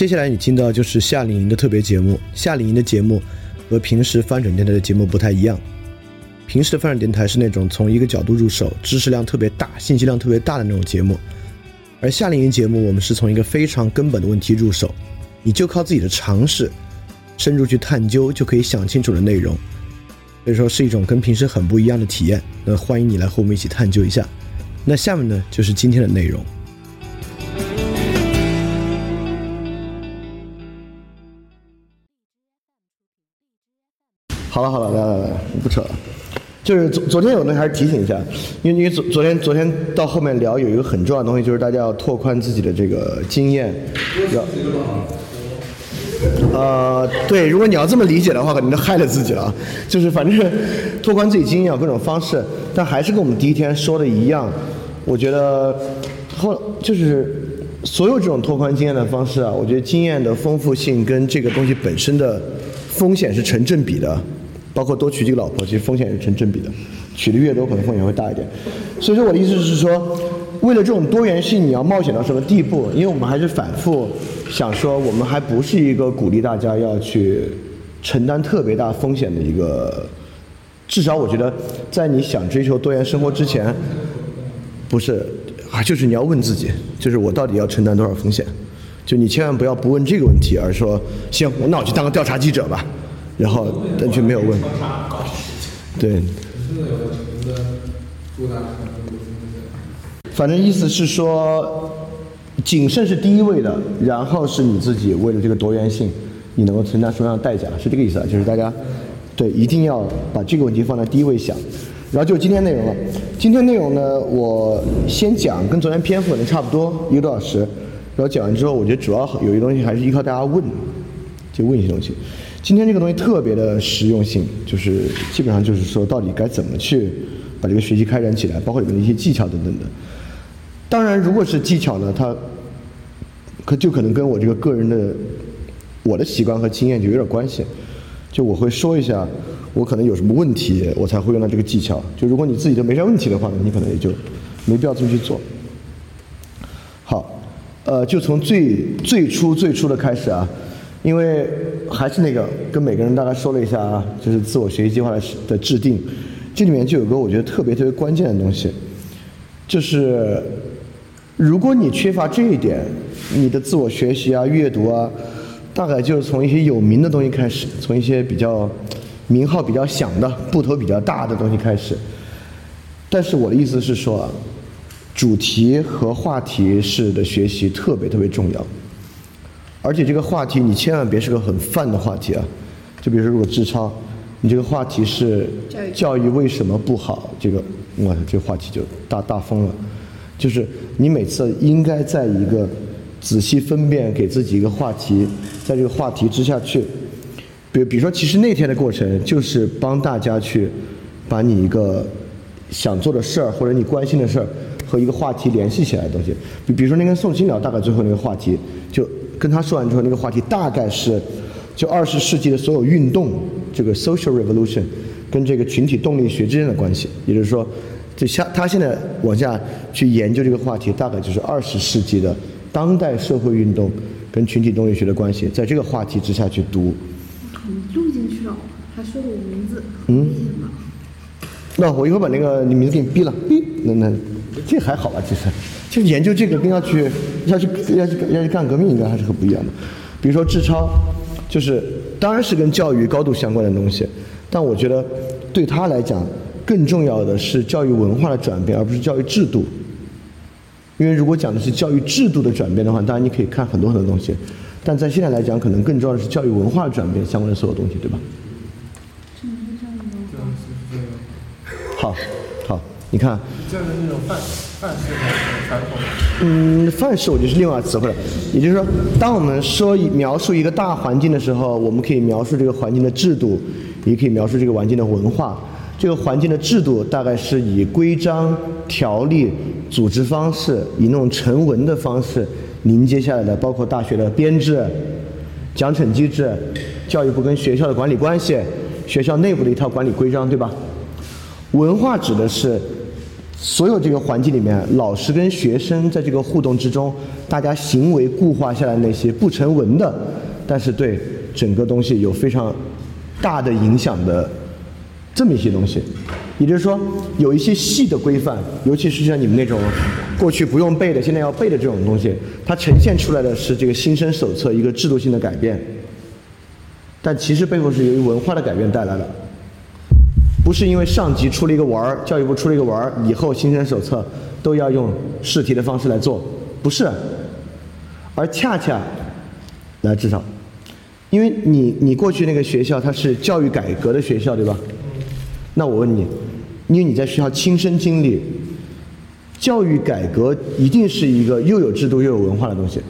接下来你听到就是夏令营的特别节目。夏令营的节目和平时翻转电台的节目不太一样。平时的翻转电台是那种从一个角度入手，知识量特别大、信息量特别大的那种节目，而夏令营节目我们是从一个非常根本的问题入手，你就靠自己的常识深入去探究，就可以想清楚的内容。所以说是一种跟平时很不一样的体验。那欢迎你来和我们一起探究一下。那下面呢就是今天的内容。好了好了，来来来，不扯了。就是昨昨天有那还是提醒一下，因为因为昨昨天昨天到后面聊有一个很重要的东西，就是大家要拓宽自己的这个经验。要。呃，对，如果你要这么理解的话，可能就害了自己了。就是反正拓宽自己经验有各种方式，但还是跟我们第一天说的一样。我觉得后就是所有这种拓宽经验的方式啊，我觉得经验的丰富性跟这个东西本身的风险是成正比的。包括多娶几个老婆，其实风险是成正比的，娶的越多，可能风险会大一点。所以说我的意思是说，为了这种多元性，你要冒险到什么地步？因为我们还是反复想说，我们还不是一个鼓励大家要去承担特别大风险的一个。至少我觉得，在你想追求多元生活之前，不是啊，就是你要问自己，就是我到底要承担多少风险？就你千万不要不问这个问题，而说行，那我去当个调查记者吧。然后但却没有问，对。反正意思是说，谨慎是第一位的，然后是你自己为了这个多元性，你能够承担什么样的代价？是这个意思啊？就是大家对一定要把这个问题放在第一位想。然后就今天内容了。今天内容呢，我先讲，跟昨天篇幅可能差不多，一个多小时。然后讲完之后，我觉得主要有一个东西还是依靠大家问，就问一些东西。今天这个东西特别的实用性，就是基本上就是说，到底该怎么去把这个学习开展起来，包括里面的一些技巧等等的。当然，如果是技巧呢，它可就可能跟我这个个人的我的习惯和经验就有点关系。就我会说一下，我可能有什么问题，我才会用到这个技巧。就如果你自己都没啥问题的话呢，你可能也就没必要这么去做。好，呃，就从最最初最初的开始啊。因为还是那个，跟每个人大概说了一下啊，就是自我学习计划的的制定，这里面就有个我觉得特别特别关键的东西，就是如果你缺乏这一点，你的自我学习啊、阅读啊，大概就是从一些有名的东西开始，从一些比较名号比较响的、部头比较大的东西开始。但是我的意思是说，主题和话题式的学习特别特别重要。而且这个话题你千万别是个很泛的话题啊，就比如说如果智超，你这个话题是教育为什么不好，这个哇这个话题就大大疯了。就是你每次应该在一个仔细分辨给自己一个话题，在这个话题之下去，比比如说其实那天的过程就是帮大家去把你一个想做的事儿或者你关心的事儿和一个话题联系起来的东西。比比如说那跟宋清聊大概最后那个话题就。跟他说完之后，那个话题大概是，就二十世纪的所有运动，这个 social revolution，跟这个群体动力学之间的关系。也就是说，就下他现在往下去研究这个话题，大概就是二十世纪的当代社会运动跟群体动力学的关系，在这个话题之下去读。你录进去了，还说了我名字。嗯。那我一会儿把那个你名字给你毙了，哔，那那这还好吧，其实。就研究这个跟要去要去要去要去干革命应该还是很不一样的。比如说智超，就是当然是跟教育高度相关的东西，但我觉得对他来讲更重要的是教育文化的转变，而不是教育制度。因为如果讲的是教育制度的转变的话，当然你可以看很多很多东西，但在现在来讲，可能更重要的是教育文化的转变相关的所有东西，对吧？好，好，你看。这样的那种范范式传统。嗯，范式我就是另外词汇了。也就是说，当我们说描述一个大环境的时候，我们可以描述这个环境的制度，也可以描述这个环境的文化。这个环境的制度大概是以规章、条例、组织方式，以那种成文的方式凝结下来的，包括大学的编制、奖惩机制、教育部跟学校的管理关系、学校内部的一套管理规章，对吧？文化指的是。所有这个环境里面，老师跟学生在这个互动之中，大家行为固化下来那些不成文的，但是对整个东西有非常大的影响的这么一些东西。也就是说，有一些细的规范，尤其是像你们那种过去不用背的，现在要背的这种东西，它呈现出来的是这个新生手册一个制度性的改变，但其实背后是由于文化的改变带来的。不是因为上级出了一个玩儿，教育部出了一个玩儿，以后新生手册都要用试题的方式来做，不是，而恰恰，来至少，因为你你过去那个学校它是教育改革的学校对吧？那我问你，因为你在学校亲身经历，教育改革一定是一个又有制度又有文化的东西，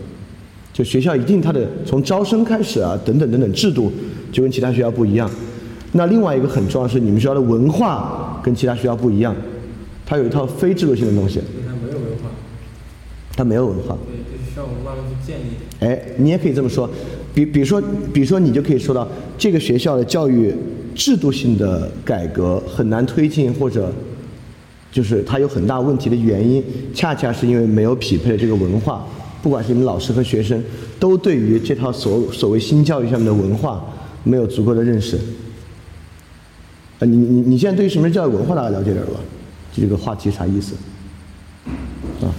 就学校一定它的从招生开始啊等等等等制度就跟其他学校不一样。那另外一个很重要是，你们学校的文化跟其他学校不一样，它有一套非制度性的东西。它没有文化。它没有文化。对，就需要我们慢慢去建立。哎，你也可以这么说，比比如说，比如说你就可以说到这个学校的教育制度性的改革很难推进，或者就是它有很大问题的原因，恰恰是因为没有匹配的这个文化，不管是你们老师和学生，都对于这套所所谓新教育上面的文化没有足够的认识。啊，你你你现在对于什么是教育文化大概了解点了吧？这个话题啥意思？啊？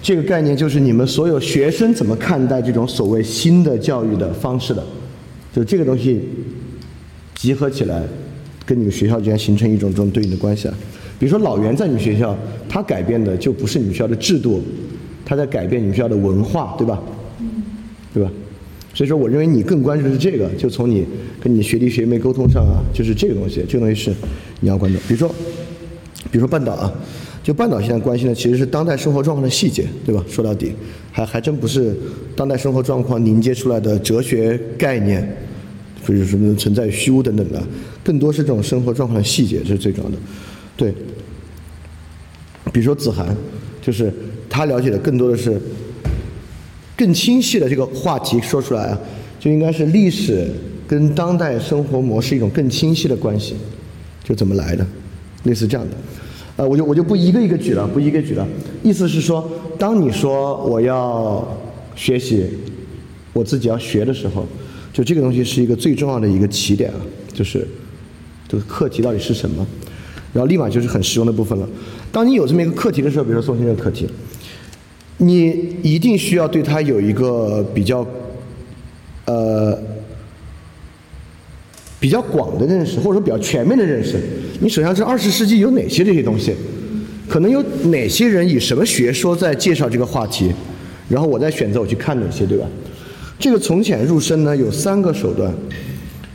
这个概念就是你们所有学生怎么看待这种所谓新的教育的方式的？就这个东西集合起来，跟你们学校之间形成一种这种对应的关系啊。比如说老袁在你们学校，他改变的就不是你们学校的制度，他在改变你们学校的文化，对吧？对吧？所以说，我认为你更关注的是这个，就从你跟你学弟学妹沟通上啊，就是这个东西，这个东西是你要关注。比如说，比如说半岛啊，就半岛现在关心的其实是当代生活状况的细节，对吧？说到底，还还真不是当代生活状况凝结出来的哲学概念，或者什么存在虚无等等的，更多是这种生活状况的细节，这是最重要的。对，比如说子涵，就是他了解的更多的是。更清晰的这个话题说出来啊，就应该是历史跟当代生活模式一种更清晰的关系，就怎么来的，类似这样的。呃，我就我就不一个一个举了，不一个举了。意思是说，当你说我要学习，我自己要学的时候，就这个东西是一个最重要的一个起点啊，就是这个课题到底是什么，然后立马就是很实用的部分了。当你有这么一个课题的时候，比如说宋先生课题。你一定需要对它有一个比较，呃，比较广的认识，或者说比较全面的认识。你首先知道二十世纪有哪些这些东西，可能有哪些人以什么学说在介绍这个话题，然后我再选择我去看哪些，对吧？这个从浅入深呢，有三个手段。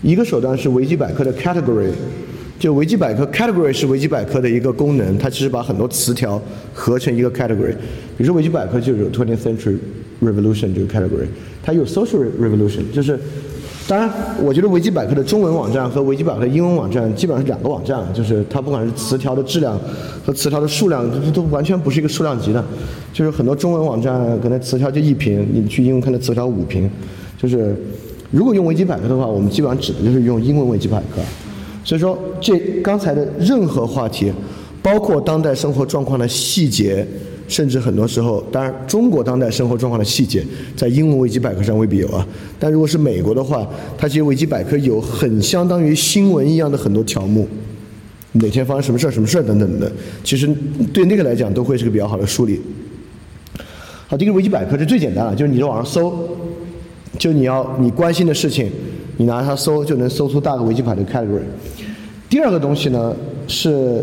一个手段是维基百科的 category。就维基百科 category 是维基百科的一个功能，它其实把很多词条合成一个 category。比如说维基百科就有 twentieth century revolution 这个 category，它有 social revolution，就是当然，我觉得维基百科的中文网站和维基百科英文网站基本上是两个网站，就是它不管是词条的质量和词条的数量，都都完全不是一个数量级的。就是很多中文网站可能词条就一屏，你去英文看的词条五屏。就是如果用维基百科的话，我们基本上指的就是用英文维基百科。所以说，这刚才的任何话题，包括当代生活状况的细节，甚至很多时候，当然中国当代生活状况的细节，在英文维基百科上未必有啊。但如果是美国的话，它其实维基百科有很相当于新闻一样的很多条目，每天发生什么事儿、什么事儿等等的，其实对那个来讲都会是个比较好的梳理。好，第一个维基百科是最简单的，就是你在网上搜，就你要你关心的事情。你拿它搜就能搜出大个维基百科 category。第二个东西呢是，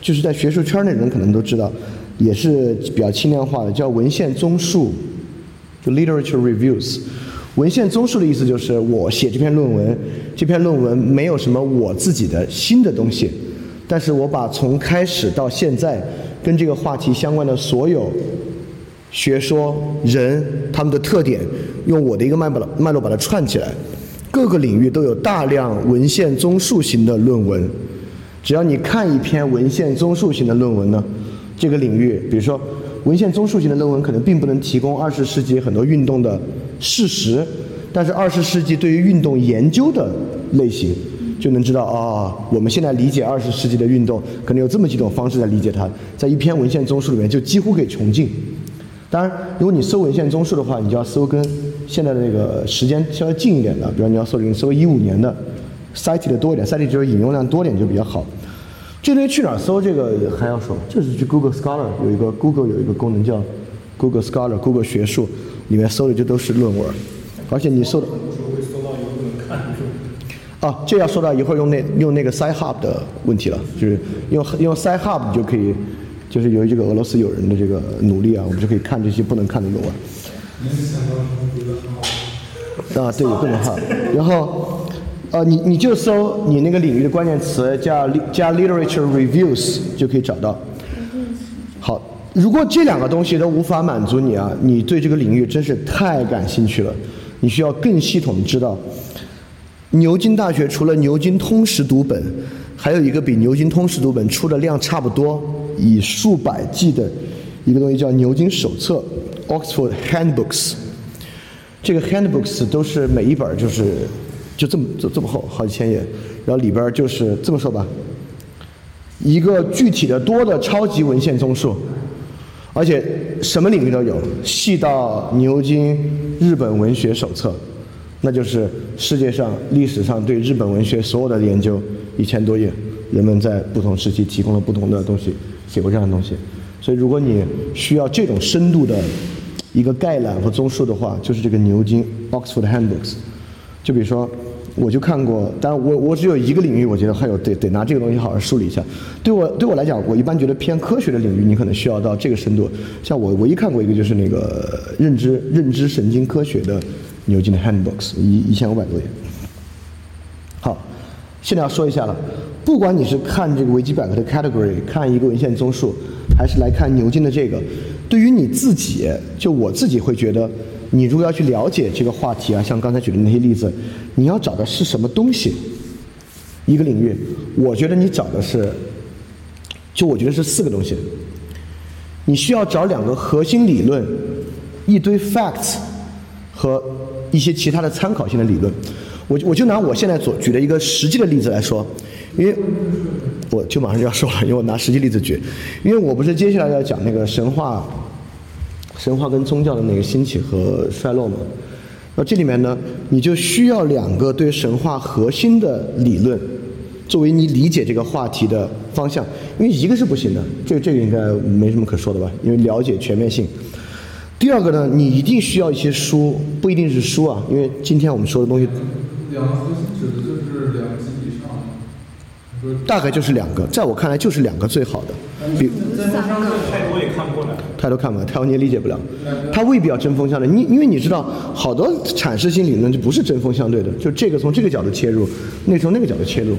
就是在学术圈内人可能都知道，也是比较轻量化的，叫文献综述，就 literature reviews。文献综述的意思就是我写这篇论文，这篇论文没有什么我自己的新的东西，但是我把从开始到现在跟这个话题相关的所有学说人他们的特点，用我的一个脉络脉络把它串起来。各个领域都有大量文献综述型的论文，只要你看一篇文献综述型的论文呢，这个领域，比如说文献综述型的论文可能并不能提供二十世纪很多运动的事实，但是二十世纪对于运动研究的类型，就能知道哦，我们现在理解二十世纪的运动，可能有这么几种方式来理解它，在一篇文献综述里面就几乎可以穷尽。当然，如果你搜文献综述的话，你就要搜跟现在的那个时间稍微近一点的，比如你要搜你搜一五年的，cite 的多一点，cite 就是引用量多点就比较好。这东西去哪儿搜？这个还要说，就是去 Google Scholar 有一个 Google 有一个功能叫 Google Scholar Google 学术，里面搜的就都是论文，而且你搜的。啊，这要说到一会儿用那用那个 Sci-Hub 的问题了，就是用用 Sci-Hub 就可以，就是由于这个俄罗斯友人的这个努力啊，我们就可以看这些不能看的论文。啊，对，有不能看。然后，呃，你你就搜你那个领域的关键词，加加 literature reviews 就可以找到。好，如果这两个东西都无法满足你啊，你对这个领域真是太感兴趣了，你需要更系统的知道。牛津大学除了牛津通识读本，还有一个比牛津通识读本出的量差不多，以数百计的一个东西叫牛津手册 （Oxford Handbooks）。这个 Handbooks 都是每一本就是就这么这这么厚，好几千页，然后里边就是这么说吧，一个具体的多的超级文献综述，而且什么领域都有，细到牛津日本文学手册。那就是世界上历史上对日本文学所有的研究一千多页，人们在不同时期提供了不同的东西，写过这样的东西。所以，如果你需要这种深度的一个概览和综述的话，就是这个牛津 Oxford Handbooks。就比如说，我就看过，当然我我只有一个领域，我觉得还有得得拿这个东西好好梳理一下。对我对我来讲，我一般觉得偏科学的领域，你可能需要到这个深度。像我唯一看过一个就是那个认知认知神经科学的。牛津的 Handbooks 一一千五百多页。好，现在要说一下了，不管你是看这个维基百科的 category，看一个文献综述，还是来看牛津的这个，对于你自己，就我自己会觉得，你如果要去了解这个话题啊，像刚才举的那些例子，你要找的是什么东西？一个领域，我觉得你找的是，就我觉得是四个东西。你需要找两个核心理论，一堆 facts 和。一些其他的参考性的理论，我我就拿我现在所举的一个实际的例子来说，因为我就马上就要说了，因为我拿实际例子举，因为我不是接下来要讲那个神话，神话跟宗教的那个兴起和衰落嘛，那这里面呢，你就需要两个对神话核心的理论，作为你理解这个话题的方向，因为一个是不行的，这这个应该没什么可说的吧，因为了解全面性。第二个呢，你一定需要一些书，不一定是书啊，因为今天我们说的东西，两个核心指的就是两级以上，大概就是两个，在我看来就是两个最好的。比针锋相对太多也看不过来，太多看不来，太多你也理解不了，它未必要针锋相对。你因为你知道，好多阐释性理论就不是针锋相对的，就这个从这个角度切入，那从那个角度切入。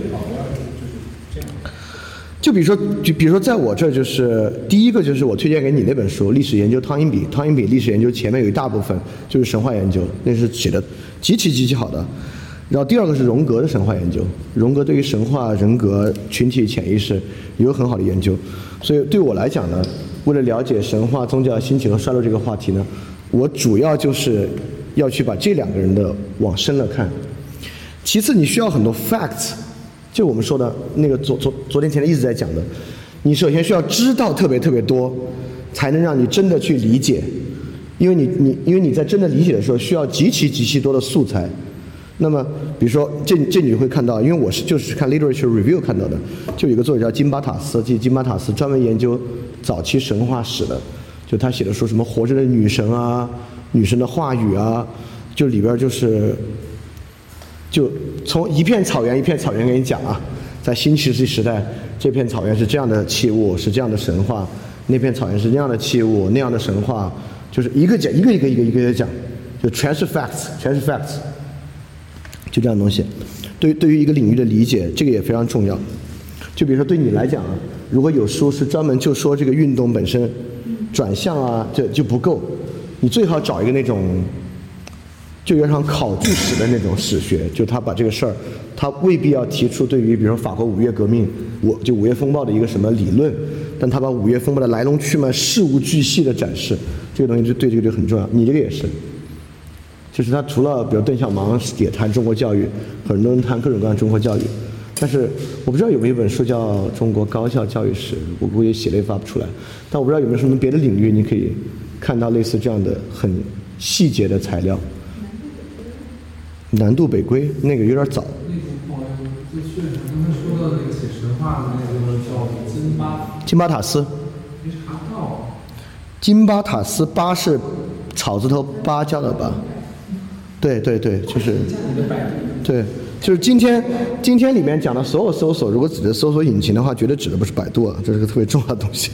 就比如说，就比如说，在我这就是第一个，就是我推荐给你那本书《历史研究汤因比》，汤因比历史研究前面有一大部分就是神话研究，那是写的极其极其好的。然后第二个是荣格的神话研究，荣格对于神话、人格、群体潜意识也有很好的研究。所以对我来讲呢，为了了解神话、宗教兴起和衰落这个话题呢，我主要就是要去把这两个人的往深了看。其次，你需要很多 facts。就我们说的那个昨昨昨天前天一直在讲的，你首先需要知道特别特别多，才能让你真的去理解，因为你你因为你在真的理解的时候需要极其极其多的素材。那么比如说这这你会看到，因为我是就是看 literature review 看到的，就有一个作者叫金巴塔斯，即金巴塔斯专门研究早期神话史的，就他写的书什么活着的女神啊，女神的话语啊，就里边就是。就从一片草原一片草原给你讲啊，在新石器时代，这片草原是这样的器物，是这样的神话；那片草原是那样的器物，那样的神话，就是一个讲一个一个一个一个讲，就全是 facts，全是 facts，就这样东西。对对于一个领域的理解，这个也非常重要。就比如说对你来讲啊，如果有书是专门就说这个运动本身转向啊，这就不够，你最好找一个那种。就有点像考据史的那种史学，就他把这个事儿，他未必要提出对于比如说法国五月革命，我就五月风暴的一个什么理论，但他把五月风暴的来龙去脉事无巨细的展示，这个东西就对这个就很重要。你这个也是，就是他除了比如邓小芒也谈中国教育，很多人谈各种各样中国教育，但是我不知道有没有一本书叫《中国高校教育史》，我估计写了也发不出来。但我不知道有没有什么别的领域你可以看到类似这样的很细节的材料。南渡北归那个有点早，那个不好意思，就刚才说到那个写神话的那个叫金巴，金巴塔斯，没查到。金巴塔斯巴是草字头芭蕉的芭，对对对，就是，对，就是今天今天里面讲的所有搜索，如果指的搜索引擎的话，绝对指的不是百度啊，这是个特别重要的东西，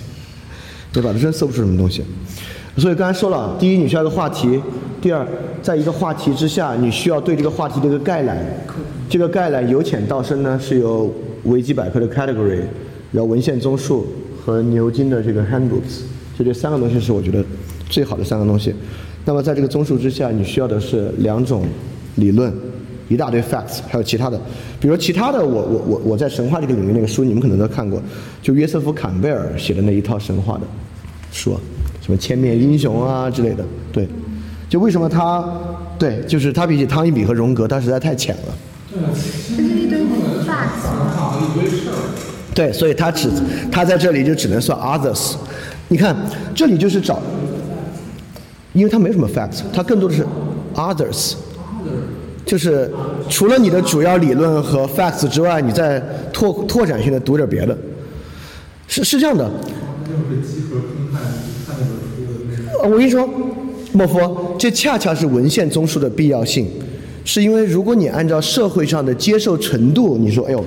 对吧？这真搜不出什么东西。所以刚才说了，第一，你需要一个话题；第二，在一个话题之下，你需要对这个话题的一个概览。这个概览由浅到深呢，是由维基百科的 category，然后文献综述和牛津的这个 handbooks，就这三个东西是我觉得最好的三个东西。那么在这个综述之下，你需要的是两种理论，一大堆 facts，还有其他的，比如其他的我我我我在神话这个领域那个书，你们可能都看过，就约瑟夫坎贝尔写的那一套神话的书啊，什么千面英雄啊之类的，对，就为什么他对，就是他比起汤因比和荣格，他实在太浅了。这是一堆 facts 吗？一堆事儿。对，所以他只他在这里就只能算 others。你看，这里就是找，因为它没什么 facts，它更多的是 others，就是除了你的主要理论和 facts 之外，你再拓拓展性的读点别的。是是这样的，我跟你说，莫夫，这恰恰是文献综述的必要性，是因为如果你按照社会上的接受程度，你说，哎呦，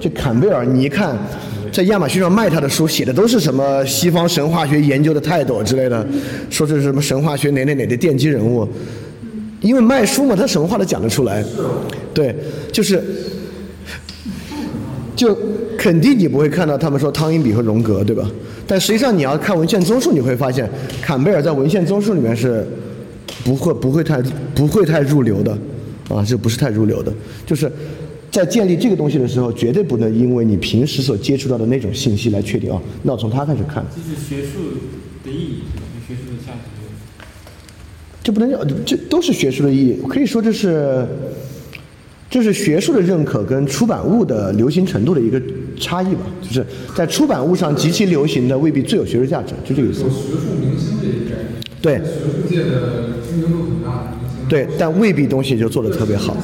这坎贝尔，你一看，在亚马逊上卖他的书，写的都是什么西方神话学研究的泰斗之类的，说这是什么神话学哪哪哪的奠基人物，因为卖书嘛，他什么话都讲得出来，对，就是。就肯定你不会看到他们说汤因比和荣格，对吧？但实际上你要看文献综述，你会发现坎贝尔在文献综述里面是不会不会太不会太入流的，啊，这不是太入流的。就是在建立这个东西的时候，绝对不能因为你平时所接触到的那种信息来确定啊，那我从他开始看，这是学术的意义，就学术的价值。这不能叫这都是学术的意义，可以说这是这是学术的认可跟出版物的流行程度的一个差异吧，就是在出版物上极其流行的未必最有学术价值，就这个意思。学术明星这一概念，对学术界的知名度很大。对，但未必东西就做得特别好。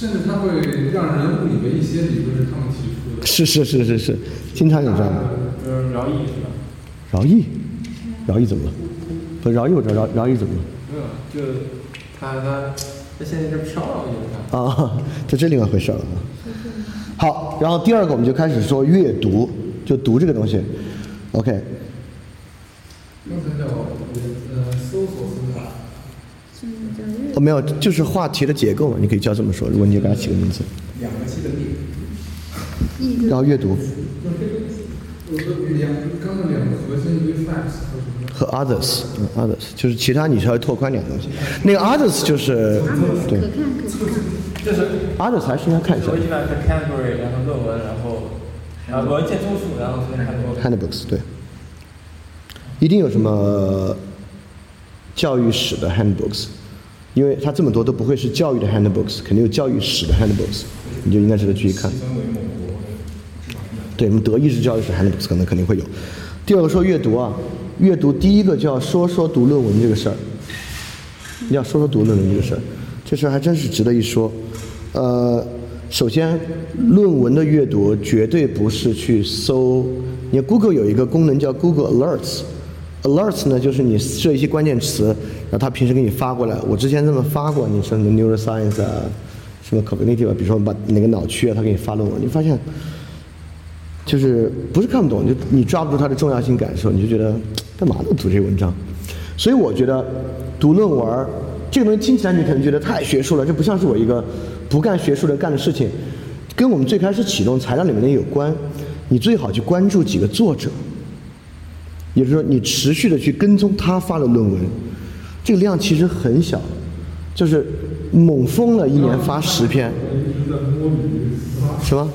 甚至他会让人误以为一些理论是他们提出的。是是是是是，经常有这样的。就是饶毅是吧？饶毅，饶毅怎么了？不，饶毅我知道，饶饶毅怎么了？没有，就他他他现在是飘了，我就看。啊，这这另外一回事了啊。好，然后第二个我们就开始说阅读，就读这个东西。OK，刚才叫呃搜索哦没有，就是话题的结构嘛，你可以叫这么说。如果你给它起个名字，两个然后阅读两刚才两个核心，一个 facts 和 others，嗯，others 就是其他你稍微拓宽点东西。那个 others 就是对。就是 others 还是应该看一下我一般看 category，然后论文，然后然后文献综述，然后再看 handbooks 对，一定有什么教育史的 handbooks，因为它这么多都不会是教育的 handbooks，肯定有教育史的 handbooks，你就应该值得继续看。对，我们德意志教育史 handbooks 可能肯定会有。第二个说阅读啊，阅读第一个就要说说读论文这个事儿，要说说读论文这个事儿，这事儿还真是值得一说。呃，首先，论文的阅读绝对不是去搜，你 Google 有一个功能叫 Google Alerts。Alerts 呢，就是你设一些关键词，然后他平时给你发过来。我之前这么发过，你说什么 neuroscience 啊，什么 cognitive，啊比如说把哪个脑区啊，他给你发论文，你发现就是不是看不懂，就你抓不住它的重要性感受，你就觉得干嘛呢读这些文章。所以我觉得读论文这个东西听起来你可能觉得太学术了，这不像是我一个不干学术的干的事情，跟我们最开始启动材料里面的有关。你最好去关注几个作者，也就是说你持续的去跟踪他发的论文，这个量其实很小，就是猛疯了一年发十篇，什么？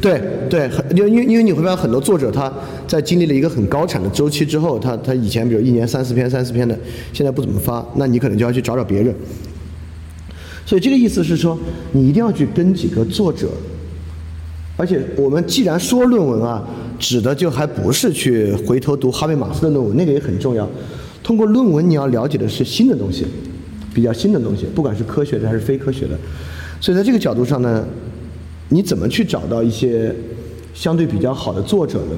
对对，因因为因为你会发现很多作者他在经历了一个很高产的周期之后，他他以前比如一年三四篇三四篇的，现在不怎么发，那你可能就要去找找别人。所以这个意思是说，你一定要去跟几个作者而且我们既然说论文啊，指的就还不是去回头读哈贝马斯的论文，那个也很重要。通过论文，你要了解的是新的东西，比较新的东西，不管是科学的还是非科学的。所以在这个角度上呢，你怎么去找到一些相对比较好的作者呢？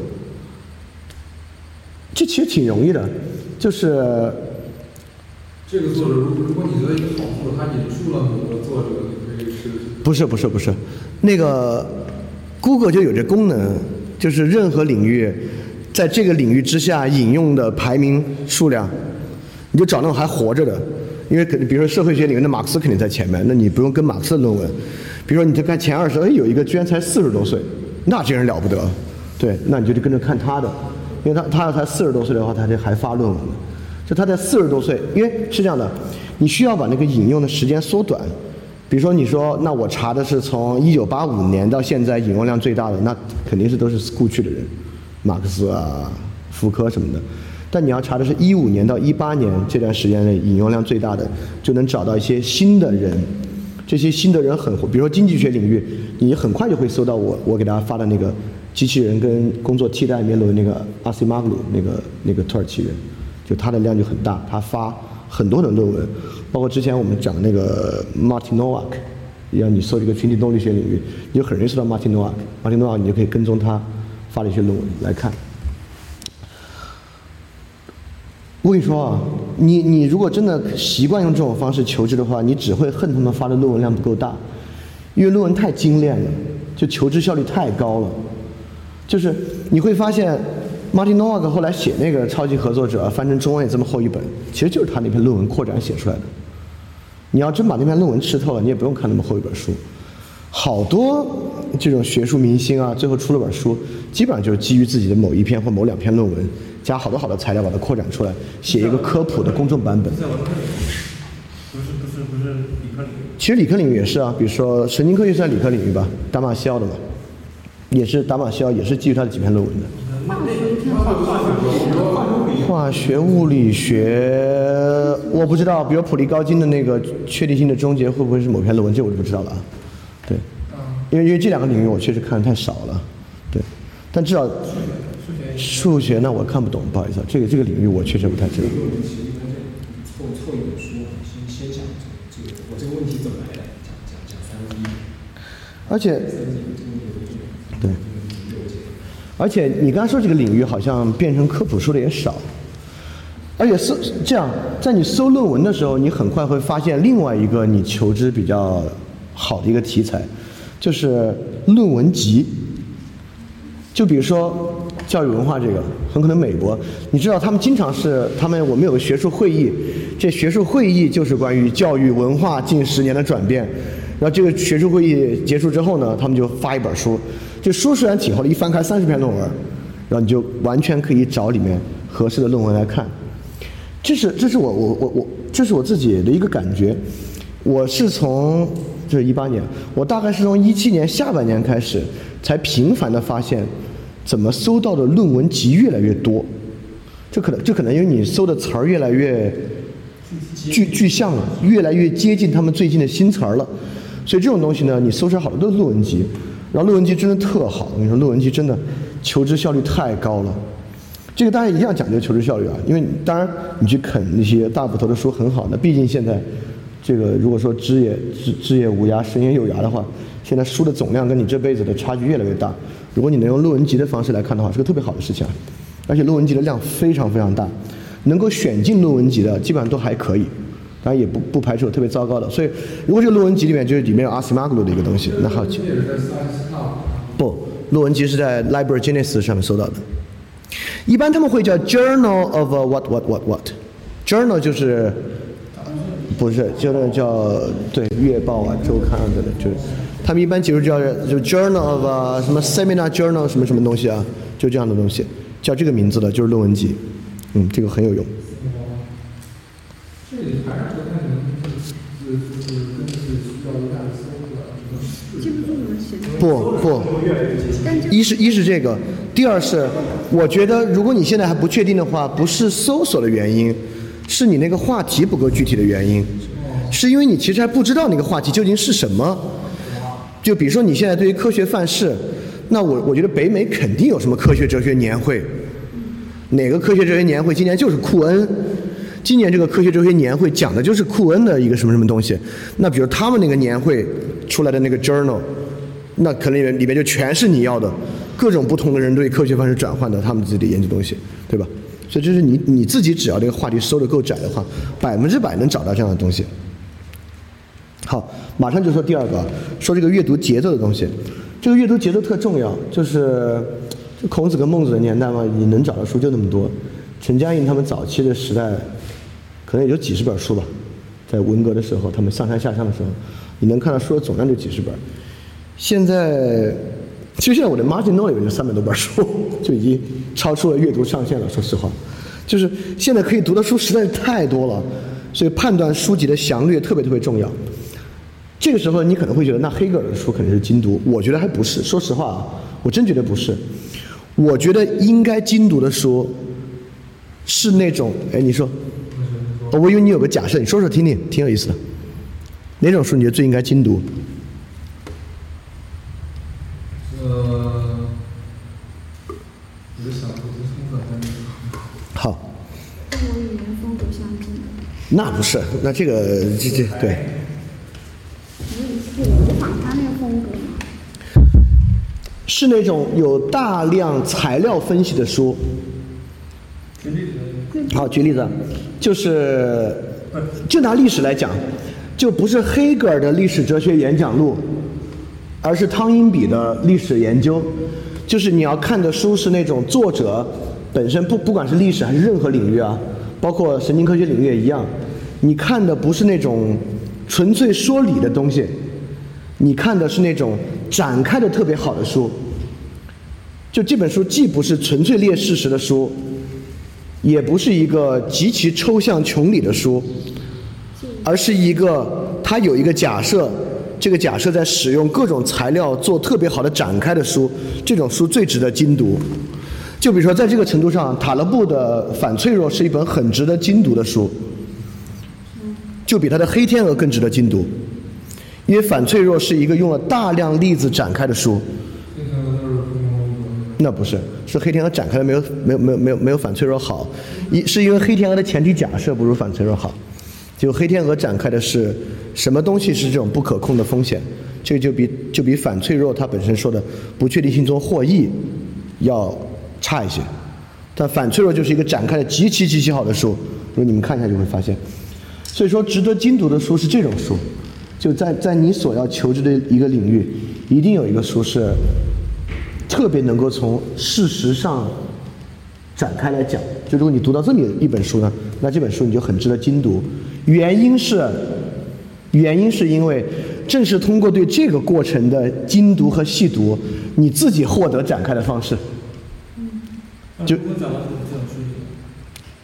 这其实挺容易的，就是这个作者，如如果你觉得一个好作者，他引述了某个作者，你可以试试。不是不是不是，那个 Google 就有这功能，就是任何领域，在这个领域之下引用的排名数量，你就找那种还活着的，因为肯定比如说社会学领域的马克思肯定在前面，那你不用跟马克思的论文，比如说你就看前二十，哎，有一个居然才四十多岁，那这人了不得，对，那你就得跟着看他的，因为他他要才四十多岁的话，他就还发论文呢。就他在四十多岁，因为是这样的，你需要把那个引用的时间缩短。比如说，你说那我查的是从一九八五年到现在引用量最大的，那肯定是都是过去的人，马克思啊、福柯什么的。但你要查的是一五年到一八年这段时间内引用量最大的，就能找到一些新的人。这些新的人很火，比如说经济学领域，你很快就会搜到我我给大家发的那个机器人跟工作替代面论那个阿西马格鲁那个那个土耳其人。就他的量就很大，他发很多的论文，包括之前我们讲的那个 Martin Nowak，要你搜这个群体动力学领域，你就很容易搜到 Martin Nowak，Martin Nowak 你就可以跟踪他发的一些论文来看。我跟你说啊，你你如果真的习惯用这种方式求知的话，你只会恨他们发的论文量不够大，因为论文太精炼了，就求知效率太高了，就是你会发现。Martin Nowak 后来写那个《超级合作者》，翻成中文也这么厚一本，其实就是他那篇论文扩展写出来的。你要真把那篇论文吃透了，你也不用看那么厚一本书。好多这种学术明星啊，最后出了本书，基本上就是基于自己的某一篇或某两篇论文，加好多好多材料把它扩展出来，写一个科普的公众版本。不是不是不是理科领域。其实理科领域也是啊，比如说神经科学算理科领域吧，达马西奥的嘛，也是达马西奥也是基于他的几篇论文的。化学、物理学，我不知道，比如普利高津的那个确定性的终结会不会是某篇论文，这我就不知道了啊。对，因为因为这两个领域我确实看的太少了，对，但至少数学那我看不懂，不好意思，这个这个领域我确实不太知道。凑凑一本书，先先讲这个我这个问题怎么来的，讲讲讲三分之一，而且，对，而且你刚才说这个领域好像变成科普书的也少，而且搜这样，在你搜论文的时候，你很快会发现另外一个你求知比较好的一个题材，就是论文集。就比如说教育文化这个，很可能美国，你知道他们经常是他们我们有个学术会议，这学术会议就是关于教育文化近十年的转变。然后这个学术会议结束之后呢，他们就发一本书，这书虽然挺厚的，一翻开三十篇论文，然后你就完全可以找里面合适的论文来看。这是这是我我我我这是我自己的一个感觉。我是从这是一八年，我大概是从一七年下半年开始，才频繁的发现，怎么搜到的论文集越来越多。这可能这可能因为你搜的词儿越来越具具象了，越来越接近他们最近的新词儿了。所以这种东西呢，你搜出来好多都是论文集，然后论文集真的特好。我跟你说，论文集真的求知效率太高了。这个大家一定要讲究求知效率啊，因为当然你去啃那些大部头的书很好，那毕竟现在这个如果说知也知知也无涯，神也有涯的话，现在书的总量跟你这辈子的差距越来越大。如果你能用论文集的方式来看的话，是个特别好的事情啊。而且论文集的量非常非常大，能够选进论文集的基本上都还可以，当然也不不排除有特别糟糕的。所以如果这个论文集里面就是里面有阿西马格鲁的一个东西，那好奇不，论文集是在 Library Genesis 上面搜到的。一般他们会叫 Journal of a what what what what，Journal 就是不是 Journal 叫对月报啊、周刊啊等等，就是他们一般其实叫就 Journal of 什么 Seminar Journal 什么什么东西啊，就这样的东西，叫这个名字的就是论文集，嗯，这个很有用。这里还是不太能，就是就是根据需要一下的搜出来。记不住你们写的。不不，一是一是这个，第二是我觉得如果你现在还不确定的话，不是搜索的原因，是你那个话题不够具体的原因，是因为你其实还不知道那个话题究竟是什么。就比如说你现在对于科学范式，那我我觉得北美肯定有什么科学哲学年会，哪个科学哲学年会？今年就是库恩，今年这个科学哲学年会讲的就是库恩的一个什么什么东西。那比如他们那个年会出来的那个 journal，那可能里面里面就全是你要的各种不同的人对科学方式转换的他们自己的研究东西，对吧？所以就是你你自己只要这个话题收的够窄的话，百分之百能找到这样的东西。好，马上就说第二个，说这个阅读节奏的东西。这个阅读节奏特重要，就是孔子跟孟子的年代嘛，你能找到书就那么多。陈嘉映他们早期的时代，可能也就几十本书吧，在文革的时候，他们上山下乡的时候，你能看到书的总量就几十本。现在，其实现在我的 Margin Note 里面就三百多本书，就已经超出了阅读上限了。说实话，就是现在可以读的书实在是太多了，所以判断书籍的详略特别特别重要。这个时候你可能会觉得，那黑格尔的书肯定是精读，我觉得还不是。说实话啊，我真觉得不是。我觉得应该精读的书是那种，哎，你说，哦我以为你有个假设，你说说听听，挺有意思的。哪种书你觉得最应该精读？呃，我就想不出冲突，但是好，跟我语言风格相近的，那不是，那这个这这对。是那个风格嘛。是那种有大量材料分析的书。好，举例子，就是就拿历史来讲，就不是黑格尔的历史哲学演讲录，而是汤因比的历史研究。就是你要看的书是那种作者本身不不管是历史还是任何领域啊，包括神经科学领域也一样，你看的不是那种纯粹说理的东西，你看的是那种展开的特别好的书。就这本书既不是纯粹列事实的书，也不是一个极其抽象穷理的书，而是一个它有一个假设，这个假设在使用各种材料做特别好的展开的书，这种书最值得精读。就比如说，在这个程度上，塔勒布的《反脆弱》是一本很值得精读的书，就比他的《黑天鹅》更值得精读，因为《反脆弱》是一个用了大量例子展开的书。那不是，是黑天鹅展开的没有没有没有没有没有反脆弱好，一是因为黑天鹅的前提假设不如反脆弱好，就黑天鹅展开的是什么东西是这种不可控的风险，这个就比就比反脆弱它本身说的不确定性中获益要差一些，但反脆弱就是一个展开的极其极其好的书，如果你们看一下就会发现，所以说值得精读的书是这种书，就在在你所要求知的一个领域，一定有一个书是。特别能够从事实上展开来讲，就如果你读到这么一本书呢，那这本书你就很值得精读。原因是，原因是因为正是通过对这个过程的精读和细读，你自己获得展开的方式。就我讲到这种书籍，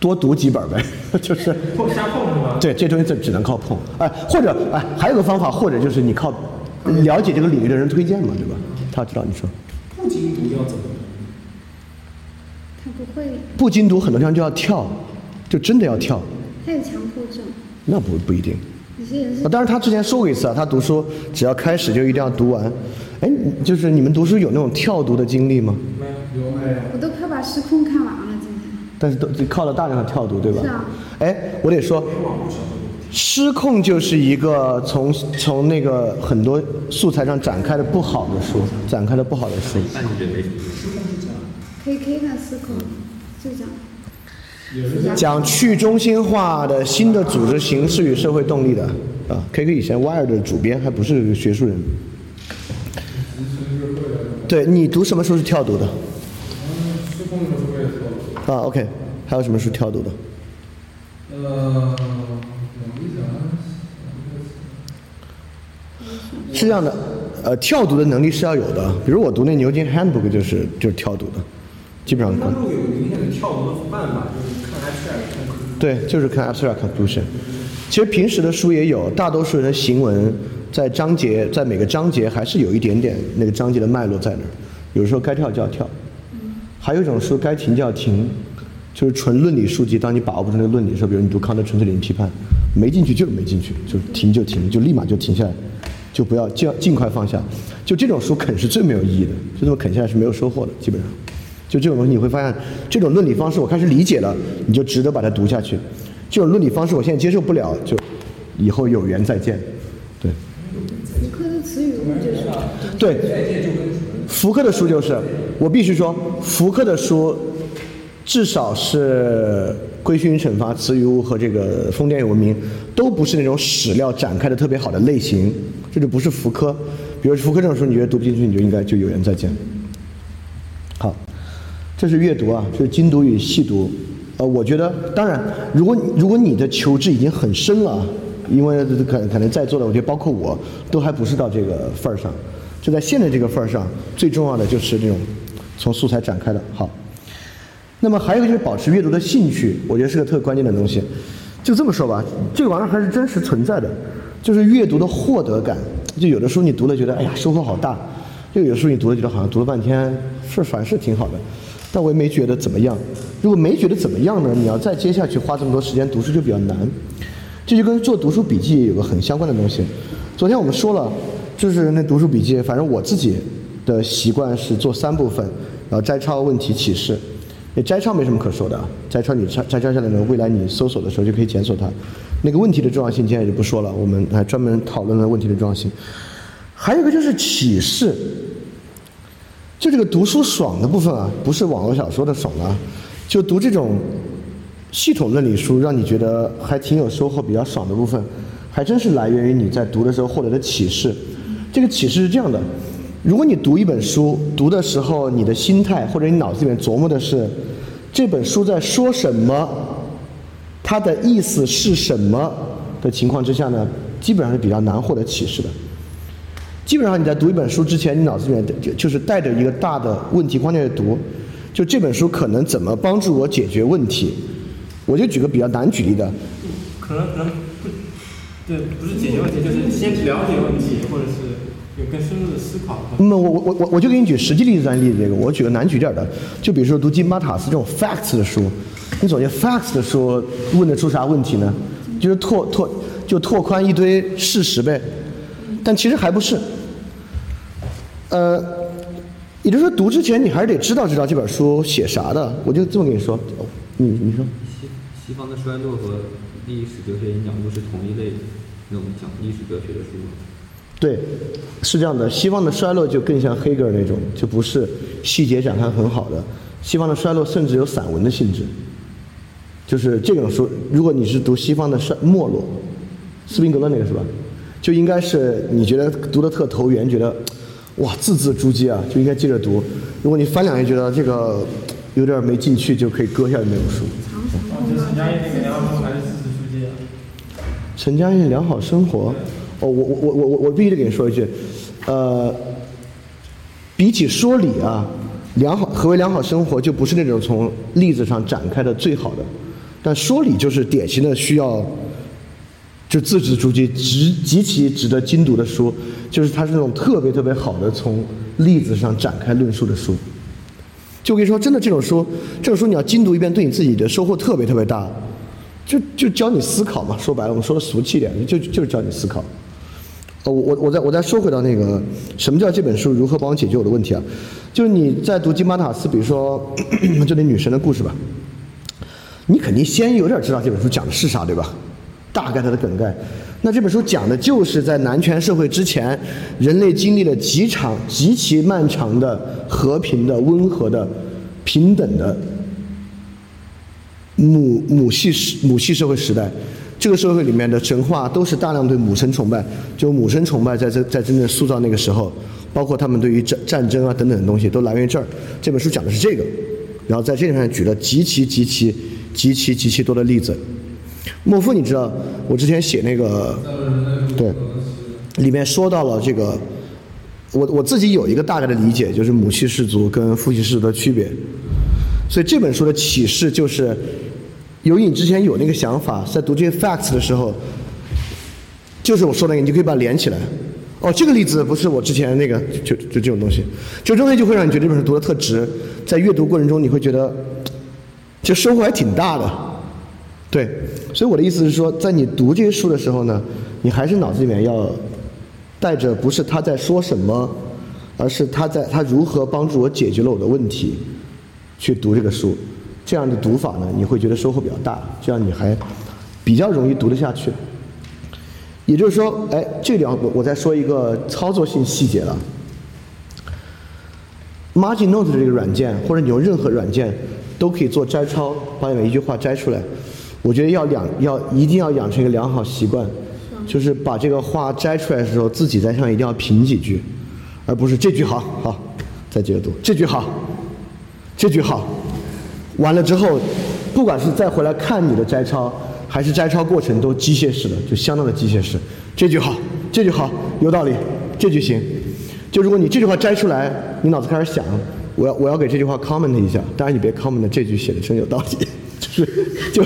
多读几本呗，就是碰瞎碰是吧？对这东西只只能靠碰，哎，或者哎还有个方法，或者就是你靠了解这个领域的人推荐嘛，对吧？他知道你说。不精读要怎么？他不会，不精读很多地方就要跳，就真的要跳，他有强迫症。那不不一定。有些人是啊，当然他之前说过一次啊，他读书只要开始就一定要读完。哎，就是你们读书有那种跳读的经历吗？没有。有没有？我都快把失控看。但是都就靠了大量的跳读，对吧？是啊。哎，我得说，失控就是一个从从那个很多素材上展开的不好的书，展开的不好的书。但是觉得没什么用。K K 的失控，就这样。讲去中心化的新的组织形式与社会动力的啊，K K 以前 Wire 的主编还不是学术人。对你读什么书是跳读的？啊，OK，还有什么是跳读的？呃，是这样的，呃，跳读的能力是要有的。比如我读那牛津 Handbook 就是就是跳读的，基本上有明显的跳读的办法，就是看 abstract 看对，就是看 abstract conclusion。其实平时的书也有，大多数人的行文在章节在每个章节还是有一点点那个章节的脉络在那儿，有时候该跳就要跳。还有一种书该停就要停，就是纯论理书籍。当你把握不住那个论理的时候，比如你读康德纯粹理性批判，没进去就是没进去，就停就停，就立马就停下来，就不要尽尽快放下。就这种书啃是最没有意义的，就这么啃下来是没有收获的，基本上。就这种东西你会发现，这种论理方式我开始理解了，你就值得把它读下去。这种论理方式我现在接受不了，就以后有缘再见。对。福柯的词语库就是对，福柯的书就是，我必须说，福柯的书至少是《规训与惩罚》《词语物》和这个《封建与文明》，都不是那种史料展开的特别好的类型，这就不是福柯。比如福柯这种书，你觉得读不进去，你就应该就有缘再见。好，这是阅读啊，这是精读与细读。呃，我觉得，当然，如果如果你的求知已经很深了，因为可可能在座的，我觉得包括我都还不是到这个份儿上。就在现在这个份儿上，最重要的就是这种从素材展开的。好，那么还有一个就是保持阅读的兴趣，我觉得是个特关键的东西。就这么说吧，这个玩意儿还是真实存在的，就是阅读的获得感。就有的书你读了觉得哎呀收获好大，就有的书你读了觉得好像读了半天是反是挺好的，但我也没觉得怎么样。如果没觉得怎么样呢，你要再接下去花这么多时间读书就比较难。这就跟做读书笔记有个很相关的东西。昨天我们说了，就是那读书笔记，反正我自己的习惯是做三部分，然后摘抄、问题、启示。那摘抄没什么可说的，摘抄你摘摘抄下来呢，未来你搜索的时候就可以检索它。那个问题的重要性今天也就不说了，我们还专门讨论了问题的重要性。还有一个就是启示，就这个读书爽的部分啊，不是网络小说的爽啊，就读这种系统论理书，让你觉得还挺有收获、比较爽的部分，还真是来源于你在读的时候获得的启示。这个启示是这样的：如果你读一本书，读的时候你的心态或者你脑子里面琢磨的是这本书在说什么。它的意思是什么的情况之下呢？基本上是比较难获得启示的。基本上你在读一本书之前，你脑子里面就就是带着一个大的问题框架去读，就这本书可能怎么帮助我解决问题。我就举个比较难举例的，可能可能不，对，不是解决问题，就是先了解问题，或者是有更深入的思考。那么我我我我我就给你举实际例子当例子，这个我举个难举点的，就比如说读金巴塔斯这种 facts 的书。你总结 facts 的书问得出啥问题呢？就是拓拓就拓宽一堆事实呗，但其实还不是。呃，也就是说读之前你还是得知道知道这本书写啥的。我就这么跟你说，你你说。西西方的衰落和历史哲学演讲都是同一类那种讲历史哲学的书吗？对，是这样的。西方的衰落就更像黑格尔那种，就不是细节展开很好的。西方的衰落甚至有散文的性质。就是这种书，如果你是读西方的衰《没落》，斯宾格勒那个是吧？就应该是你觉得读的特投缘，觉得哇字字珠玑啊，就应该接着读。如果你翻两页觉得这个有点没进去，就可以搁下那种书。陈嘉映那个良好生活还是字字珠玑啊？陈嘉映良好生活，我我我我我我必须得给你说一句，呃，比起说理啊，良好何为良好生活，就不是那种从例子上展开的最好的。但说理就是典型的需要，就字字珠玑、极极其值得精读的书，就是它是那种特别特别好的从例子上展开论述的书。就我跟你说，真的这种书，这种书你要精读一遍，对你自己的收获特别特别大。就就教你思考嘛，说白了，我们说的俗气一点，就就是教你思考。哦，我我我再我再说回到那个，什么叫这本书如何帮我解决我的问题啊？就是你在读金巴塔斯，比如说 就那女神的故事吧。你肯定先有点知道这本书讲的是啥，对吧？大概它的梗概。那这本书讲的就是在男权社会之前，人类经历了几场极其漫长的和平的、温和的、平等的母母系母系社会时代。这个社会里面的神话都是大量对母神崇拜，就母神崇拜在这在真正塑造那个时候，包括他们对于战战争啊等等的东西都来源于这儿。这本书讲的是这个，然后在这个上举了极其极其。极其极其多的例子，莫夫，你知道我之前写那个，对，里面说到了这个，我我自己有一个大概的理解，就是母系氏族跟父系氏族的区别，所以这本书的启示就是，由于你之前有那个想法，在读这些 facts 的时候，就是我说那个，你就可以把它连起来。哦，这个例子不是我之前那个，就就这种东西，就这东西就会让你觉得这本书读的特值，在阅读过程中你会觉得。就收获还挺大的，对，所以我的意思是说，在你读这些书的时候呢，你还是脑子里面要带着不是他在说什么，而是他在他如何帮助我解决了我的问题，去读这个书。这样的读法呢，你会觉得收获比较大，这样你还比较容易读得下去。也就是说，哎，这里啊我我再说一个操作性细节了。Margin Note 这个软件，或者你用任何软件，都可以做摘抄，把每一句话摘出来。我觉得要养要一定要养成一个良好习惯，就是把这个话摘出来的时候，自己在上面一定要评几句，而不是这句好好，再接着读这句好，这句好，完了之后，不管是再回来看你的摘抄，还是摘抄过程都机械式的，就相当的机械式。这句好，这句好，有道理，这句行。就如果你这句话摘出来，你脑子开始想，我要我要给这句话 comment 一下，当然你别 comment 这句写的真有道理，就是就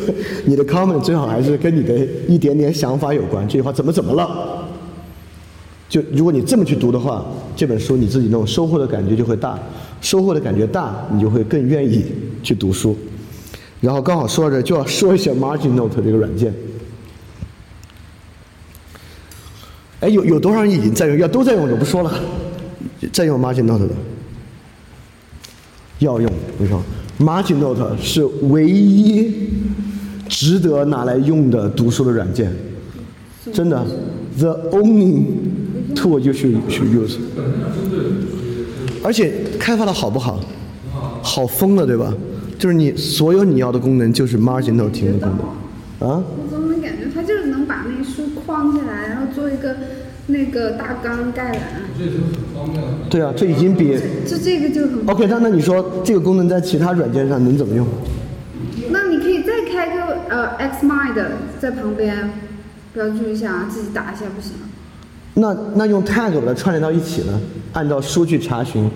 你的 comment 最好还是跟你的一点点想法有关，这句话怎么怎么了。就如果你这么去读的话，这本书你自己那种收获的感觉就会大，收获的感觉大，你就会更愿意去读书。然后刚好说着，就要说一下 Margin Note 这个软件。哎，有有多少人已经在用？要都在用就不说了，在用 Margin Note 的，要用。我跟你说，Margin Note 是唯一值得拿来用的读书的软件，真的，the only tool you should should use。而且开发的好不好？好疯了，对吧？就是你所有你要的功能，就是 Margin Note 提供的功能。啊？我怎么感觉他就是能把那书框起来，然后做一个那个大纲概览。这已经很方便了。对啊，这已经比就这个就很。OK。那那你说这个功能在其他软件上能怎么用？那你可以再开个呃 Xmind 在旁边标注一下，自己打一下不行吗？那那用 tag 把它串联到一起呢？按照数据查询，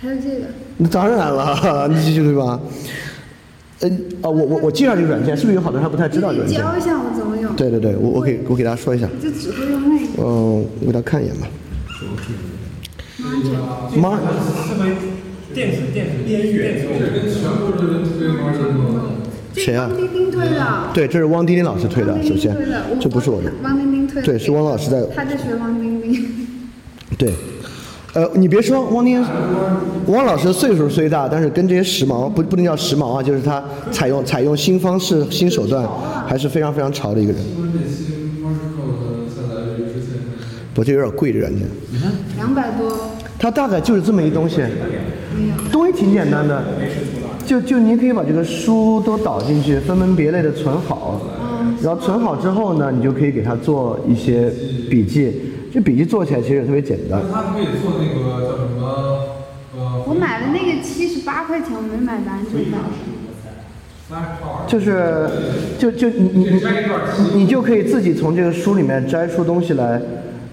还有这个，那当然了，你这对吧？嗯啊，我我我介绍这个软件，是不是有好多人还不太知道这个软件？你教一下我怎么用。对对对，我我给我给大家说一下，就只会用那个。嗯，我给大家看一眼吧。Mar 适合电子电子边缘这跟谁啊汪丁丁推的。对，这是汪丁丁老师推的，首先这不是我的。汪丁丁推的。对是汪老师在他在学汪丁丁。对，呃，你别说汪丁，汪老师岁数虽大，但是跟这些时髦不不能叫时髦啊，就是他采用采用新方式、新手段，还是非常非常潮的一个人。不是那新 Margin Note 下载率之前不，这有点贵，这软件。两百多，它大概就是这么一东西，东西挺简单的，就就你可以把这个书都导进去，分门别类的存好，然后存好之后呢，你就可以给它做一些笔记。这笔记做起来其实也特别简单。它可以做那个叫什么呃我买的那个七十八块钱，我没买完整版。flashcard，就是，就就你你你你你就可以自己从这个书里面摘出东西来，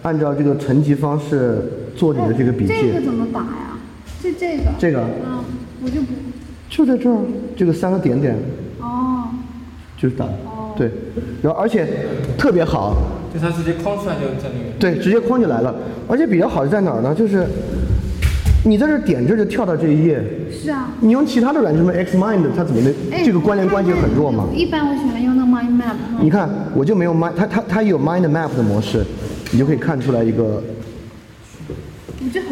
按照这个层级方式做你的这个笔记。这个怎么打呀？就这个。这个嗯，我就不。就在这儿，这个三个点点哦。就是打，对，然后而且特别好，就它直接框出来就在那个。对，直接框就来了。而且比较好是在哪儿呢？就是你在这点这就跳到这一页，是啊。你用其他的软件，什么 Xmind，它怎么能哎这个关联关系很弱嘛？一般我喜欢用那 Mind Map。你看，我就没有 mind，它它它有 mind map 的模式，你就可以看出来一个，我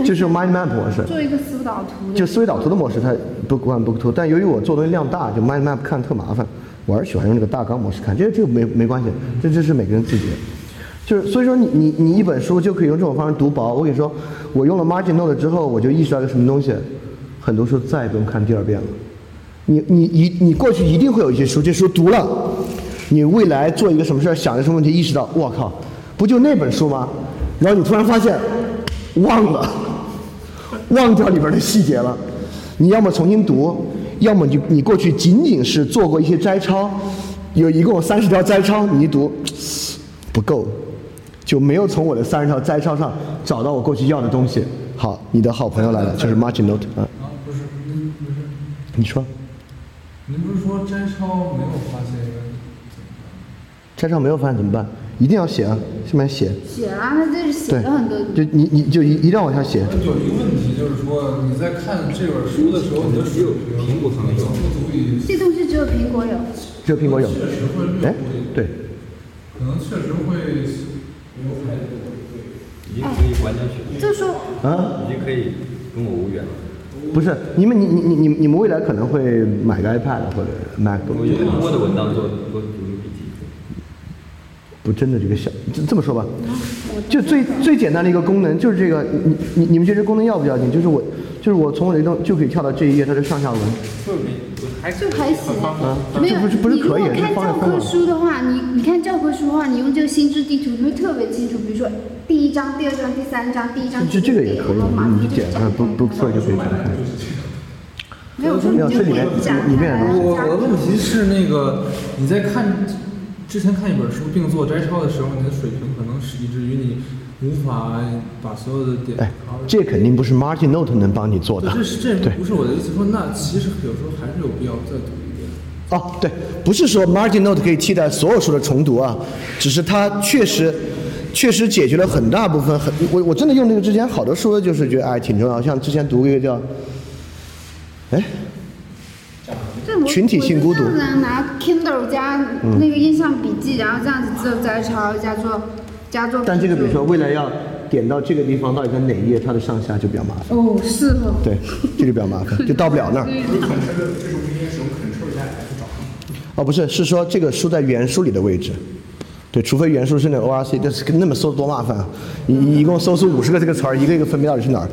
就是用 mind map 模式，做一个思维导图的。就思维导图的模式，它不管不图，但由于我做东西量大，就 mind map 看特麻烦，我还是喜欢用这个大纲模式看，这个这个没没关系，这这是每个人自己的。就是所以说你你你一本书就可以用这种方式读薄。我跟你说，我用了 Margin Note 之后，我就意识到一个什么东西，很多书再也不用看第二遍了。你你一你过去一定会有一些书，这书读了，你未来做一个什么事儿，想一个什么问题，意识到，我靠，不就那本书吗？然后你突然发现忘了，忘掉里边的细节了。你要么重新读，要么你你过去仅仅是做过一些摘抄，有一共三十条摘抄，你一读不够，就没有从我的三十条摘抄上找到我过去要的东西。好，你的好朋友来了，就是 Margin Note 啊，啊不是您不是你说您不是说摘抄没有发现摘抄没有发现怎么办？一定要写啊，下面写，写啊，他这是写了很多。，就你你就一一定要往下写。有一个问题就是说，你在看这本书的时候，你的只有苹果可能有不足以，这东西只有苹果有。只有苹果有，确实会对，可能确实会已经可以关掉去了，就说啊，已经可以跟我无缘了。不是，你们你你你你你们未来可能会买个 iPad 或者 MacBook，我用 Word 文档做做。不真的这个小，这这么说吧，就最最简单的一个功能就是这个，你你你们觉得这功能要不要紧？就是我就是我从我的移动就可以跳到这一页，它是上下文。还就还行啊，没有，这不是不是你如果可以，是看教科。书的话，你你看教科书的话，你用这个心智地图，你会特别清楚。比如说第一章、第二章、第三章，第一章这这个也可以然后马，上就你点它不不错就可以展开。没有说没有你就可以这里面展里面我我的问题是那个你在看之前看一本书并做摘抄的时候，你的水平可能是以至于你无法把所有的点。哎，这肯定不是 Margin Note 能帮你做的。这是这对不是我的意思，说那其实有时候还是有必要再读一遍。哦，对，不是说 Margin Note 可以替代所有书的重读啊，只是它确实确实解决了很大部分很我我真的用这个之前好多书就是觉得哎挺重要，像之前读过一个叫，哎，群体性孤独这样子拿 Kindle 加那个印象笔记，然后这样子做摘抄，加做加做。但这个比如说未来要点到这个地方到底在哪一页，它的上下就比较麻烦。哦，是哦。对，这就比较麻烦，就到不了那儿。哦，不是，是说这个书在原书里的位置。对，除非原书是那 ORC，但是那么搜多麻烦啊！一一一共搜出五十个这个词儿，一个一个分别到底是哪儿？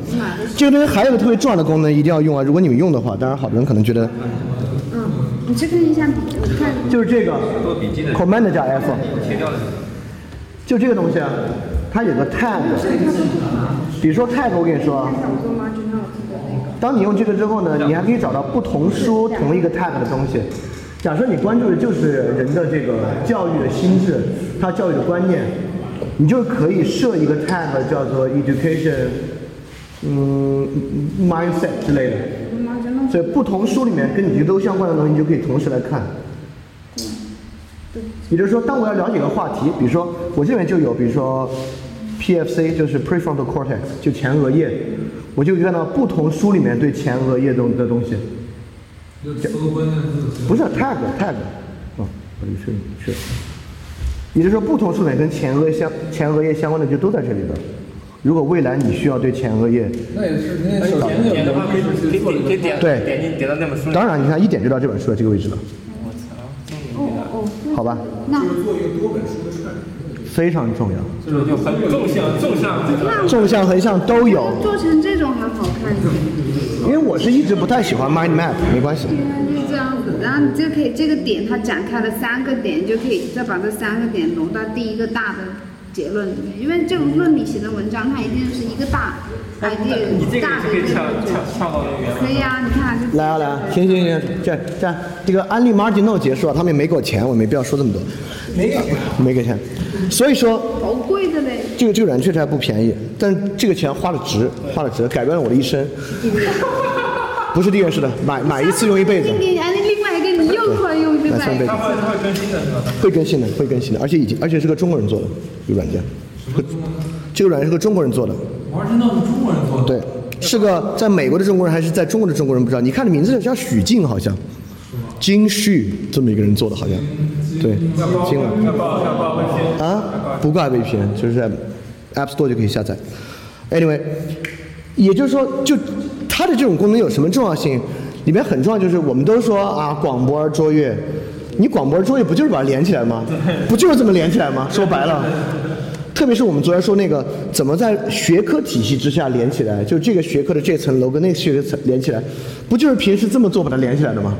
这个东西还有个特别重要的功能，一定要用啊！如果你们用的话，当然好多人可能觉得嗯，你去看一下笔记，我看。就是这个 Command 加 F，切掉。就这个东西啊，它有个 tag，比如说 tag，我跟你说。当你用这个之后呢，你还可以找到不同书同一个 tag 的东西。假设你关注的就是人的这个教育的心智，他教育的观念，你就可以设一个 tag 叫做 education，嗯，mindset 之类的。所以不同书里面跟你这个都相关的东西，你就可以同时来看。也就是说，当我要了解个话题，比如说我这边就有，比如说 PFC 就是 prefrontal cortex，就前额叶，我就看到不同书里面对前额叶东的东西。不是 tag tag，哦，我这个是是，也就是说不同书里面跟前额相前额叶相关的就都在这里边。如果未来你需要对前额叶，那也是，那那你首先有点的话可以可以可以点对点进点到那本书里。当然你看一点就到这本书的这个位置了，哦好吧？那做一个多本书的串联。非常重要，这种就很纵向纵向这个。纵向横向都有。做成这种还好看一点。因为我是一直不太喜欢 mind map，没关系。对啊，就是这样子，然后你就可以这个点它展开了三个点，你就可以再把这三个点融到第一个大的结论里面。因为这种论理型的文章，它一定是一个大你这个大的一个也是可以跳跳跳到那边。可以啊，你看就来啊来啊，行行行，这样这样，这个安利 Martin Note 结束了，他们也没给我钱，我没必要说这么多。没给钱。没给钱，所以说好贵的嘞。这个这个软确实还不便宜，但这个钱花的值，花的值，改变了我的一生。不是订阅式的，买买一次用一辈子，今年哎，另外一个你又快用对吧买？送一辈子它，会更新的是吧？会更新的，会更新的，而且已经而且是个中国人做的这个软件，这个软件是个中国人做的。中国人做的。对，是个在美国的中国人还是在中国的中国人不知道。你看这名字叫许静，好像，金旭这么一个人做的，好像，对，金了。啊，不挂 VPN，就是在 App Store 就可以下载。Anyway，也就是说，就它的这种功能有什么重要性？里面很重要，就是我们都说啊，广播而卓越，你广播而卓越不就是把它连起来吗？不就是这么连起来吗？说白了。特别是我们昨天说那个怎么在学科体系之下连起来，就这个学科的这层楼跟那个学科层连起来，不就是平时这么做把它连起来的吗？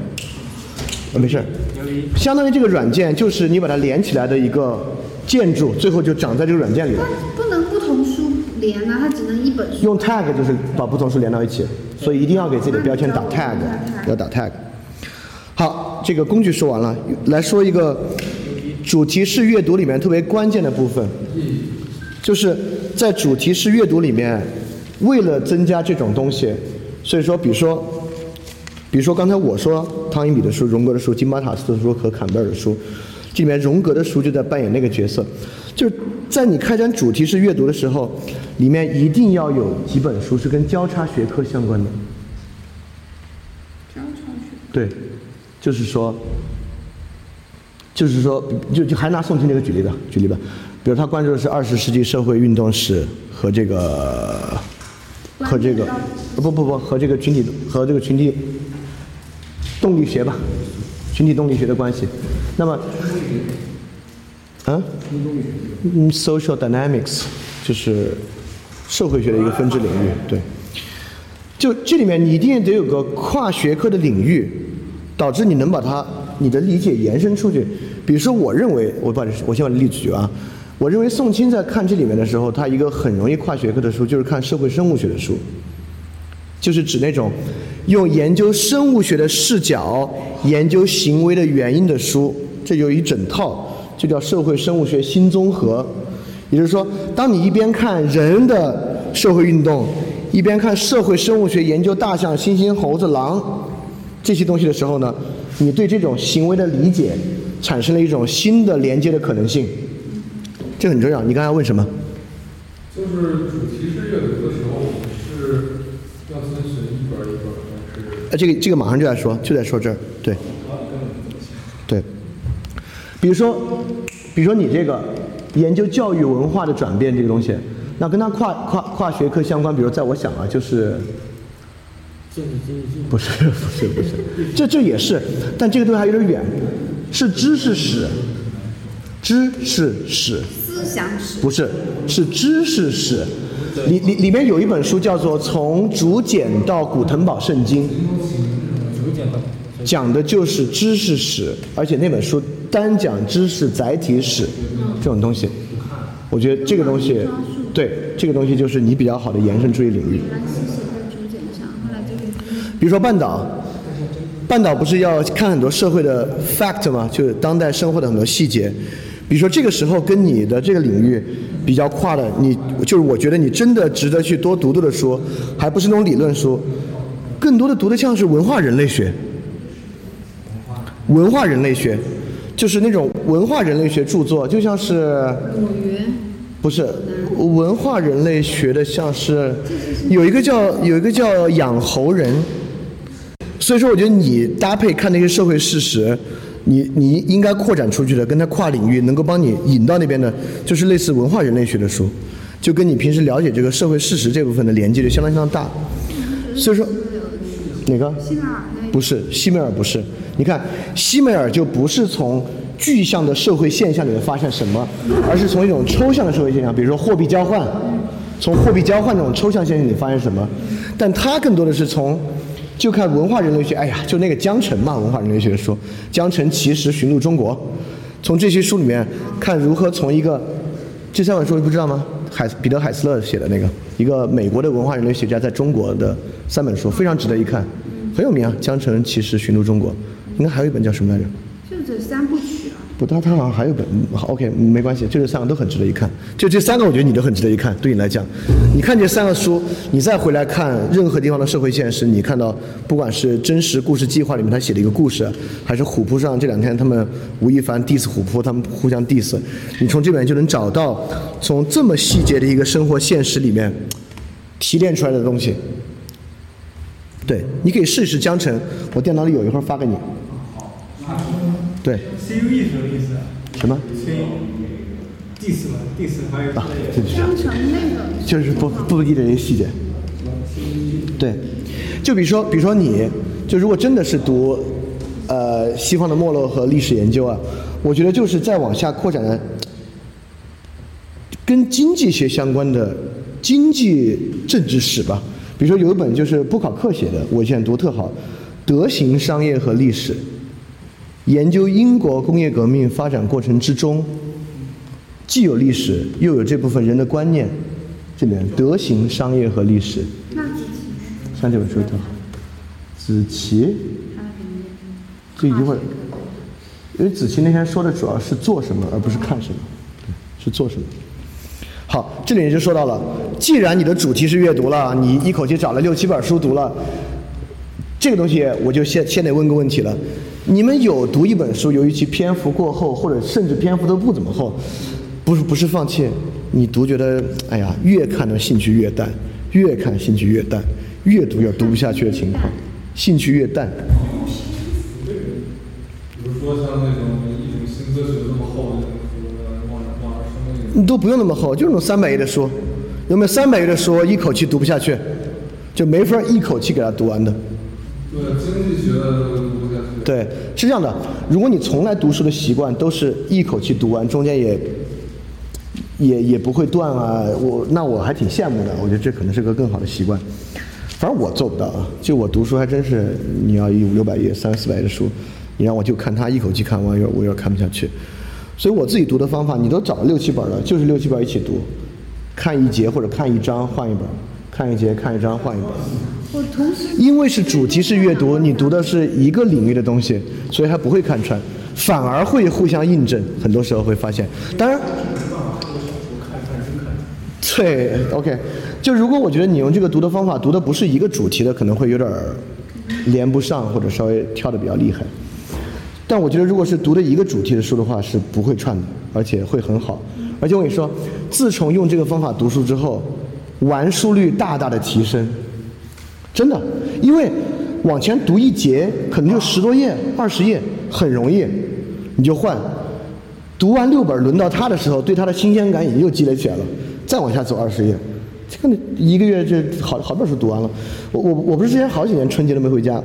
啊，没事儿，相当于这个软件就是你把它连起来的一个建筑，最后就长在这个软件里了。它不能不同书连啊，它只能一本书。用 tag 就是把不同书连到一起，所以一定要给自己的标签打 tag，要打 tag。好，这个工具说完了，来说一个主题式阅读里面特别关键的部分，就是在主题式阅读里面，为了增加这种东西，所以说，比如说，比如说刚才我说汤因比的书、荣格的书、金巴塔斯的书和坎贝尔的书，这里面荣格的书就在扮演那个角色，就是在你开展主题式阅读的时候，里面一定要有几本书是跟交叉学科相关的。对，就是说，就是说，就就还拿宋清这个举例吧，举例吧，比如他关注的是二十世纪社会运动史和这个和这个不不不和这个群体和这个群体动力学吧，群体动力学的关系。那么，啊，嗯，social dynamics 就是社会学的一个分支领域，对。就这里面你一定得有个跨学科的领域，导致你能把它你的理解延伸出去。比如说，我认为我把我先把例举啊，我认为宋清在看这里面的时候，他一个很容易跨学科的书就是看社会生物学的书，就是指那种用研究生物学的视角研究行为的原因的书，这有一整套，就叫社会生物学新综合。也就是说，当你一边看人的社会运动，一边看社会生物学研究大象、猩猩、猴子、狼这些东西的时候呢，你对这种行为的理解产生了一种新的连接的可能性，这很重要。你刚才问什么？就是主题式阅读的时候，我们是要遵循一本儿一本儿还是？呃，这个这个马上就在说，就在说这儿，对，对，比如说，比如说你这个研究教育文化的转变这个东西，那跟它跨跨跨学科相关，比如在我想啊，就是不是不是不是，这这也是，但这个东西还有点远，是知识史，知识史，思想史。不是，是知识史。里里里面有一本书叫做《从竹简到古腾堡圣经》，逐渐的。讲的就是知识史，而且那本书单讲知识载体史这种东西。我觉得这个东西，对这个东西就是你比较好的延伸注意领域。比如说半岛，半岛不是要看很多社会的 fact 吗？就是当代生活的很多细节。比如说这个时候跟你的这个领域比较跨的，你就是我觉得你真的值得去多读读的书，还不是那种理论书，更多的读的像是文化人类学。文化人类学，就是那种文化人类学著作，就像是，不是文化人类学的，像是有一个叫有一个叫养猴人，所以说我觉得你搭配看那些社会事实，你你应该扩展出去的，跟他跨领域，能够帮你引到那边的，就是类似文化人类学的书，就跟你平时了解这个社会事实这部分的连接就相当相当大。所以说哪个？希纳尔那不是，西梅尔不是。你看，西梅尔就不是从具象的社会现象里面发现什么，而是从一种抽象的社会现象，比如说货币交换，从货币交换这种抽象现象里发现什么。但他更多的是从，就看文化人类学，哎呀，就那个江城嘛，文化人类学说，江城其实寻路中国，从这些书里面看如何从一个，这三本书你不知道吗？海彼得海斯勒写的那个，一个美国的文化人类学家在中国的三本书，非常值得一看，很有名啊，《江城骑士寻路中国》，应该还有一本叫什么来着？就这三部曲啊。不，他他好像还有本嗯好，OK，没关系，就这三个都很值得一看。就这三个，我觉得你都很值得一看。对你来讲，你看这三个书，你再回来看任何地方的社会现实，你看到不管是真实故事计划里面他写的一个故事，还是虎扑上这两天他们吴亦凡 diss 虎扑，他们互相 diss，你从这边就能找到从这么细节的一个生活现实里面提炼出来的东西。对，你可以试一试江城，我电脑里有，一会儿发给你。对，CUE 什么意思啊什么？？diss 嘛，diss 还有啊，就是江城那个就是不不记得这些细节。对，就比如说，比如说你，就如果真的是读，呃，西方的没落和历史研究啊，我觉得就是再往下扩展的，跟经济学相关的经济政治史吧。比如说有一本就是布考克写的，我现在读特好，《德行商业和历史》，研究英国工业革命发展过程之中，既有历史，又有这部分人的观念。这里面德行、商业和历史，像这本书特好。子琪，这一会儿，因为子琪那天说的主要是做什么，而不是看什么，是做什么。好，这里就说到了，既然你的主题是阅读了，你一口气找了六七本书读了，这个东西我就先先得问个问题了：你们有读一本书，由于其篇幅过厚，或者甚至篇幅都不怎么厚，不是不是放弃，你读觉得哎呀，越看的兴趣越淡，越看兴趣越淡，越读越读不下去的情况，兴趣越淡。比如说像都不用那么厚，就是那种三百页的书，有没有三百页的书一口气读不下去，就没法一口气给它读完的。对，经济学的读不下去。对，是这样的。如果你从来读书的习惯都是一口气读完，中间也也也不会断啊，我那我还挺羡慕的。我觉得这可能是个更好的习惯。反正我做不到啊，就我读书还真是，你要一五六百页、三四百页的书，你让我就看他一口气看完，有点我有点看不下去。所以我自己读的方法，你都找了六七本了，就是六七本一起读，看一节或者看一章换一本，看一节看一章换一本。我同时因为是主题式阅读，你读的是一个领域的东西，所以它不会看穿，反而会互相印证。很多时候会发现，当然，对，OK，就如果我觉得你用这个读的方法读的不是一个主题的，可能会有点儿连不上，或者稍微跳的比较厉害。但我觉得如果是读的一个主题的书的话，是不会串的，而且会很好。而且我跟你说，自从用这个方法读书之后，完书率大大的提升。真的，因为往前读一节可能就十多页、二十页，很容易，你就换。读完六本，轮到他的时候，对他的新鲜感已经又积累起来了。再往下走二十页，这个一个月就好好本书读完了。我我我不是之前好几年春节都没回家，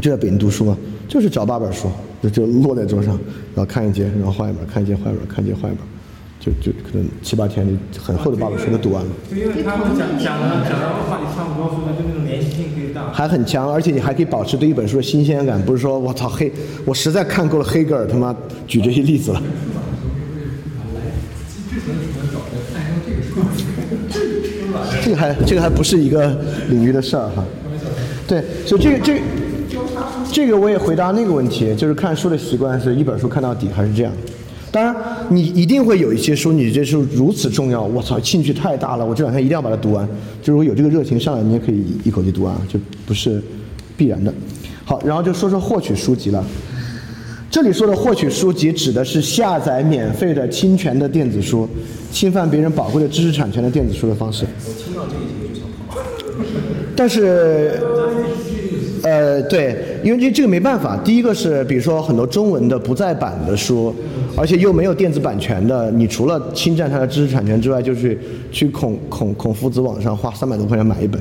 就在北京读书嘛，就是找八本书，就就落在桌上，然后看一节，然后换一本，看一节换一本，看一节换一本，就就可能七八天就很厚的八本书都读完了。就因为他们讲讲的讲的话题差不多，所以就那种连续性可以大。还很强，而且你还可以保持对一本书的新鲜感，不是说我操黑，我实在看够了黑格尔他妈举这些例子了。这个还这个还不是一个领域的事儿哈。对，所以这个这个这个我也回答那个问题，就是看书的习惯是一本书看到底还是这样。当然，你一定会有一些书，你这书如此重要，我操，兴趣太大了，我这两天一定要把它读完。就如果有这个热情上来，你也可以一口气读完，就不是必然的。好，然后就说说获取书籍了。这里说的获取书籍，指的是下载免费的侵权的电子书，侵犯别人宝贵的知识产权的电子书的方式。听到这一节就想跑。但是，呃，对，因为这这个没办法。第一个是，比如说很多中文的不再版的书，而且又没有电子版权的，你除了侵占它的知识产权之外，就是去孔孔孔夫子网上花三百多块钱买一本，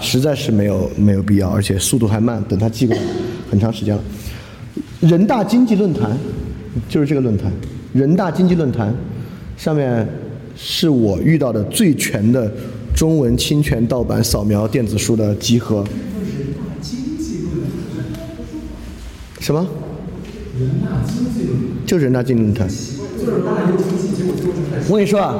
实在是没有没有必要，而且速度还慢，等它寄过来很长时间了。人大经济论坛就是这个论坛，人大经济论坛上面是我遇到的最全的中文侵权盗版扫描电子书的集合。什么？就是人大经济论坛。我跟你说啊，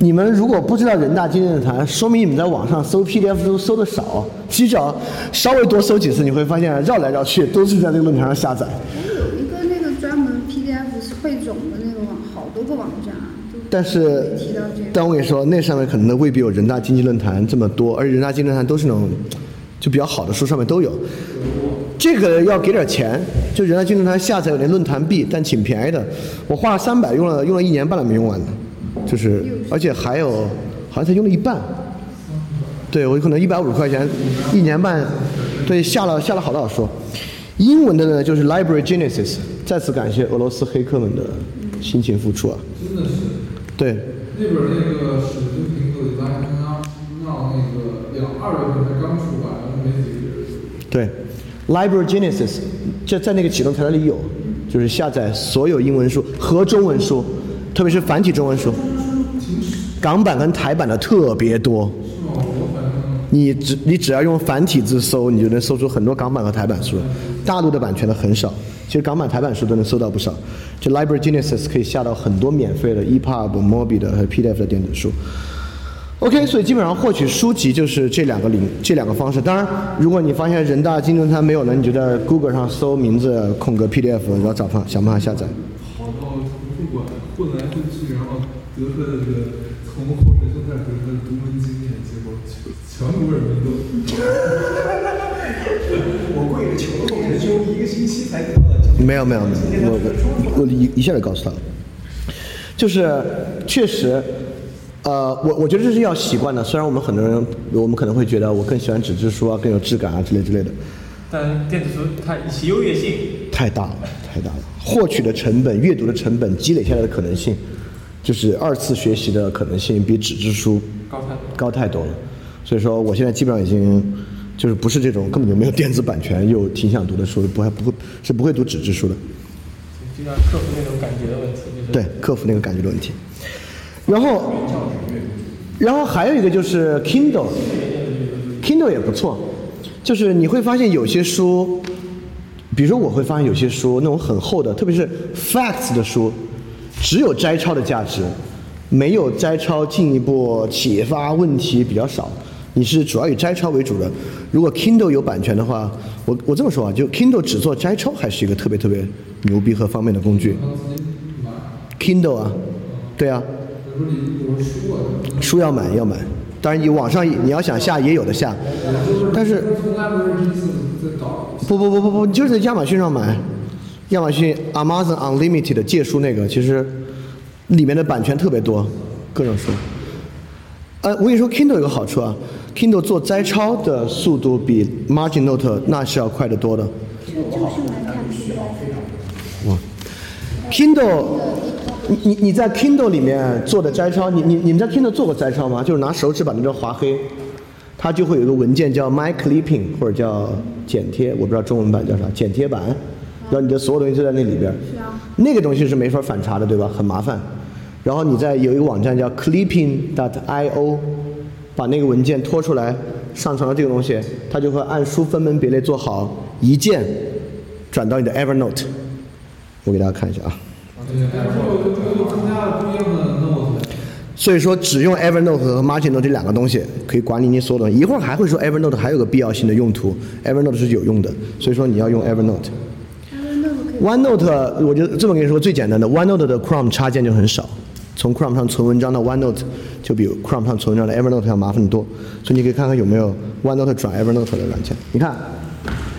你们如果不知道人大经济论坛，说明你们在网上搜 PDF 都搜的少。其实只要稍微多搜几次，你会发现绕来绕去都是在这个论坛上下载。我们有一个那个专门 PDF 是汇总的那个网，好多个网站但是但我跟你说，那上面可能未必有人大经济论坛这么多，而且人大经济论坛都是那种就比较好的书，上面都有。这个要给点钱，就人大经济论坛下载有那论坛币，但挺便宜的。我花了三百，用了用了一年半了没用完呢，就是而且还有好像才用了一半。对我可能一百五十块钱，一年半，对下了下了好多好书。英文的呢就是 Library Genesis，再次感谢俄罗斯黑客们的辛勤付出啊。真的是。对，那本那个史金平克里拉山那那个两二月份才刚出版，没几个月。对，Library Genesis，这在那个启动材料里有，就是下载所有英文书和中文书，特别是繁体中文书，港版跟台版的特别多。你只你只要用繁体字搜，你就能搜出很多港版和台版书，大陆的版权的很少。其实港版、台版书都能搜到不少。就 Library Genesis 可以下到很多免费的 EPUB、Mobi 的和 PDF 的电子书。OK，所以基本上获取书籍就是这两个领这两个方式。当然，如果你发现人大金正餐没有了，你就在 Google 上搜名字空格 PDF，然后找方想办法下载。跑到图书馆混来混去，然后得出来的这个从后学生开始得的独门经验，结果全国人民都。我跪着求后人修一个星期才得到。没有没有没有，我我我一一下就告诉他了，就是确实，呃，我我觉得这是要习惯的。虽然我们很多人，我们可能会觉得我更喜欢纸质书啊，更有质感啊之类之类的，但电子书它其优越性，太大了，太大了。获取的成本、阅读的成本、积累下来的可能性，就是二次学习的可能性比纸质书高太多。高太多了。所以说，我现在基本上已经就是不是这种根本就没有电子版权又挺想读的书，不还不会是不会读纸质书的。就要克服那种感觉的问题，就是对，克服那个感觉的问题。然后，然后还有一个就是 Kindle，Kindle 也不错，就是你会发现有些书，比如说我会发现有些书那种很厚的，特别是 facts 的书，只有摘抄的价值，没有摘抄进一步启发问题比较少。你是主要以摘抄为主的。如果 Kindle 有版权的话，我我这么说啊，就 Kindle 只做摘抄还是一个特别特别牛逼和方便的工具。Kindle 啊，对啊，书要买要买，当然你网上你要想下也有的下，但是不不不不不不，你就是在亚马逊上买，亚马逊 Amazon Unlimited 借书那个，其实里面的版权特别多，各种书。呃，我跟你说，Kindle 有个好处啊，Kindle 做摘抄的速度比 Margin Note 那是要快得多的。哇，Kindle，你你你在 Kindle 里面做的摘抄，你你你们在 Kindle 做过摘抄吗？就是拿手指把那个划黑，它就会有一个文件叫 My Clipping 或者叫剪贴，我不知道中文版叫啥，剪贴板，然后你的所有东西都在那里边。是啊，那个东西是没法反查的，对吧？很麻烦。然后你在有一个网站叫 Clipping.io，把那个文件拖出来，上传到这个东西，它就会按书分门别类做好，一键转到你的 Evernote。我给大家看一下啊。对，但是又又又增加了不一样的 note，所以说，只用 Evernote 和 Margin Note 这两个东西可以管理你所有的。一会儿还会说 Evernote 还有个必要性的用途，Evernote 是有用的，所以说你要用 Evernote。OneNote 我就这么跟你说，最简单的 OneNote 的 Chrome 插件就很少，从 Chrome 上存文章到 OneNote 就比 Chrome 上存文章的 Evernote 要麻烦得多，所以你可以看看有没有 OneNote 转 Evernote 的软件。你看，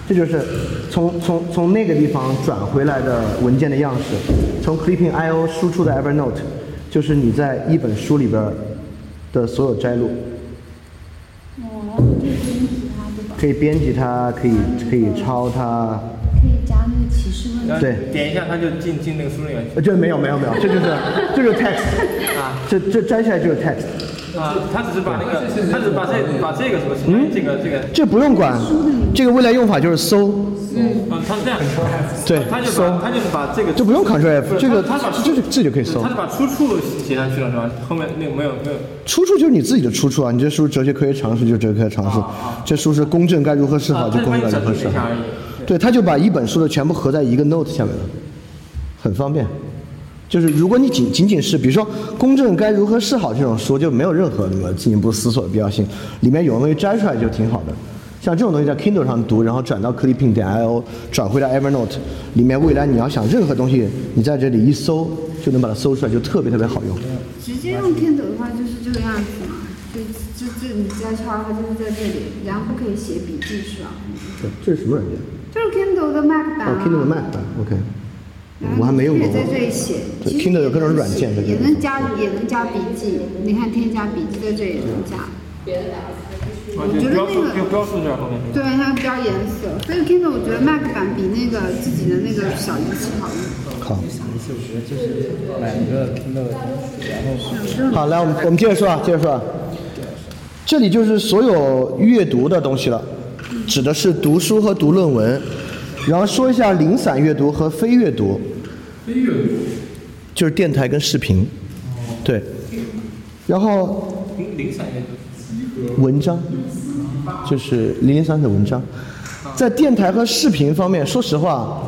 这就是从从从那个地方转回来的文件的样式，从 Clipping.io 输出的 Evernote，就是你在一本书里边的所有摘录，哦，可以编辑它对吧？可以编辑它，可以可以抄它。可以加那个提示问题。对点一下它就进进那个书里面去呃，这没有没有没有，这就是这就是 text，啊这这摘下来就是 text，啊，他只是把那个，他只是把这把这个什么嗯？这个这个，这不用管，这个未来用法就是搜，嗯，他是这样，对他就搜。把他就是把这个就不用 Ctrl F，这个他他把这这这就可以搜。他，是把出处写上去了是吧？后面那个没有没有，出处就是你自己的出处啊，你这书哲学科学常识就是哲学科学常识，这书是公正该如何是好啊，就公正该如何是好。对，他就把一本书的全部合在一个 note 下面了，很方便。就是如果你仅仅仅是比如说公正该如何是好这种书，就没有任何那么进一步思索的必要性，里面有的东西摘出来就挺好的。像这种东西在 Kindle 上读，然后转到 Cliping 点 io，转回到 Evernote 里面，未来你要想任何东西，你在这里一搜就能把它搜出来，就特别特别好用。直接用 Kindle 的话就是这个样子嘛，就就就你摘抄它就是在这里，然后不可以写笔记是吧？这这是什么软件？就是 Kindle 的 Mac 版哦。，Kindle 的 Mac 版，OK。我还没用过也。在这里写。对其实 Kindle 有各种软件也能加也能加笔记，你看添加笔记在这里也能加。啊，我觉得那个标注就标注在后面？对，它标颜色，所以 Kindle 我觉得 Mac 版比那个自己的那个小仪器好用。好。买一个 Kindle，然后好，来我们我们接着说啊，接着说啊。这里就是所有阅读的东西了，指的是读书和读论文，然后说一下零散阅读和非阅读，非阅读，就是电台跟视频，对，然后零零散阅读。文章，就是零零散散的文章，在电台和视频方面，说实话。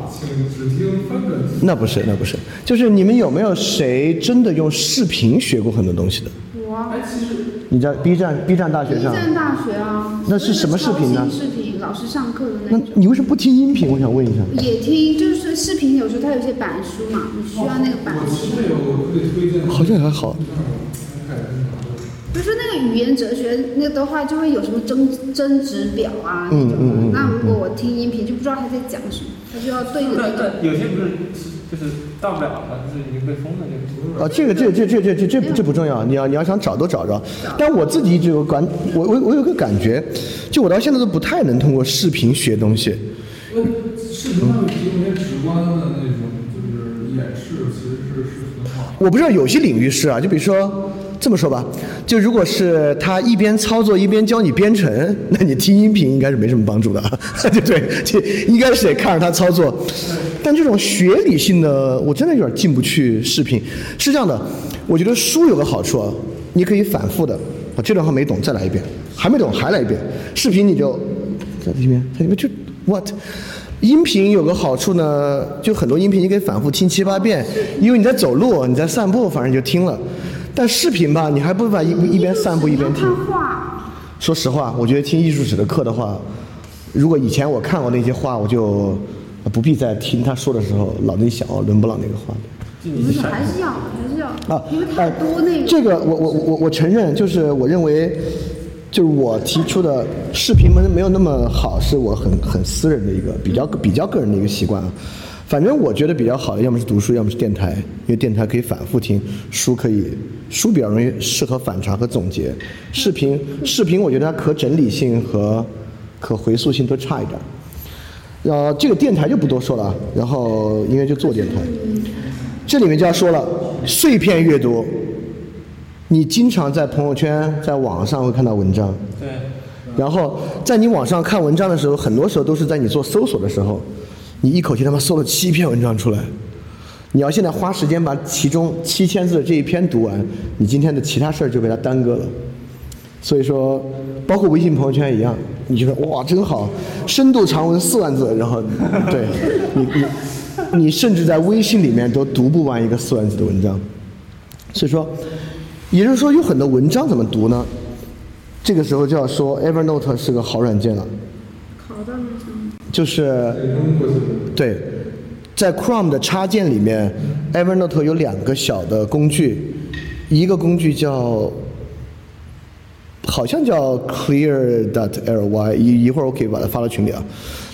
那不是那不是，就是你们有没有谁真的用视频学过很多东西的？我哎，其实你在 B 站 B 站大学上。B 上，站大学啊，那是什么视频呢？视频，老师上课的那那。你为什么不听音频？我想问一下。也听，就是说视频有时候它有些板书嘛，你需要那个板书。好像还好。比如说那个语言哲学那的话，就会有什么争争执表啊那种的。嗯嗯嗯那如果我听音频，就不知道他在讲什么，他就要对着那但个。但有些不是就是到不了了，就是已经被封了这个。啊，这个这这这这这这这不重要，你要你要想找都找着。但我自己一直有感，我我我有个感觉，就我到现在都不太能通过视频学东西。呃，视频上面提供一些直观的那种，就是演示其实是是很好。我不知道有些领域是啊，就比如说这么说吧，就如果是他一边操作一边教你编程，那你听音频应该是没什么帮助的，对对，应该是得看着他操作。但这种学理性的，我真的有点进不去视频。是这样的，我觉得书有个好处啊，你可以反复的，我这段话没懂再来一遍，还没懂还来一遍。视频你就在里面，在里面就 what。音频有个好处呢，就很多音频你可以反复听七八遍，因为你在走路，你在散步，反正就听了。但视频吧，你还不如把一一边散步一边听。说实话，我觉得听艺术史的课的话，如果以前我看过那些话，我就不必在听他说的时候脑子里想哦，伦勃朗那个话。不是还是要还是要啊，因为太多那个。这个我我我我承认，就是我认为，就是我提出的视频没没有那么好，是我很很私人的一个比较比较个人的一个习惯啊。反正我觉得比较好的，要么是读书，要么是电台，因为电台可以反复听，书可以书比较容易适合反查和总结，视频视频我觉得它可整理性和可回溯性都差一点。呃，这个电台就不多说了啊，然后因为就做电台，这里面就要说了碎片阅读。你经常在朋友圈、在网上会看到文章，对，然后在你网上看文章的时候，很多时候都是在你做搜索的时候，你一口气他妈搜了七篇文章出来，你要现在花时间把其中七千字的这一篇读完，你今天的其他事儿就被它耽搁了。所以说，包括微信朋友圈一样，你觉得哇真好，深度长文四万字，然后对你你你甚至在微信里面都读不完一个四万字的文章。所以说，也就是说有很多文章怎么读呢？这个时候就要说 Evernote 是个好软件了，考到那上面。就是对，在 Chrome 的插件里面，Evernote 有两个小的工具，一个工具叫好像叫 Clear dot ly，一一会儿我可以把它发到群里啊。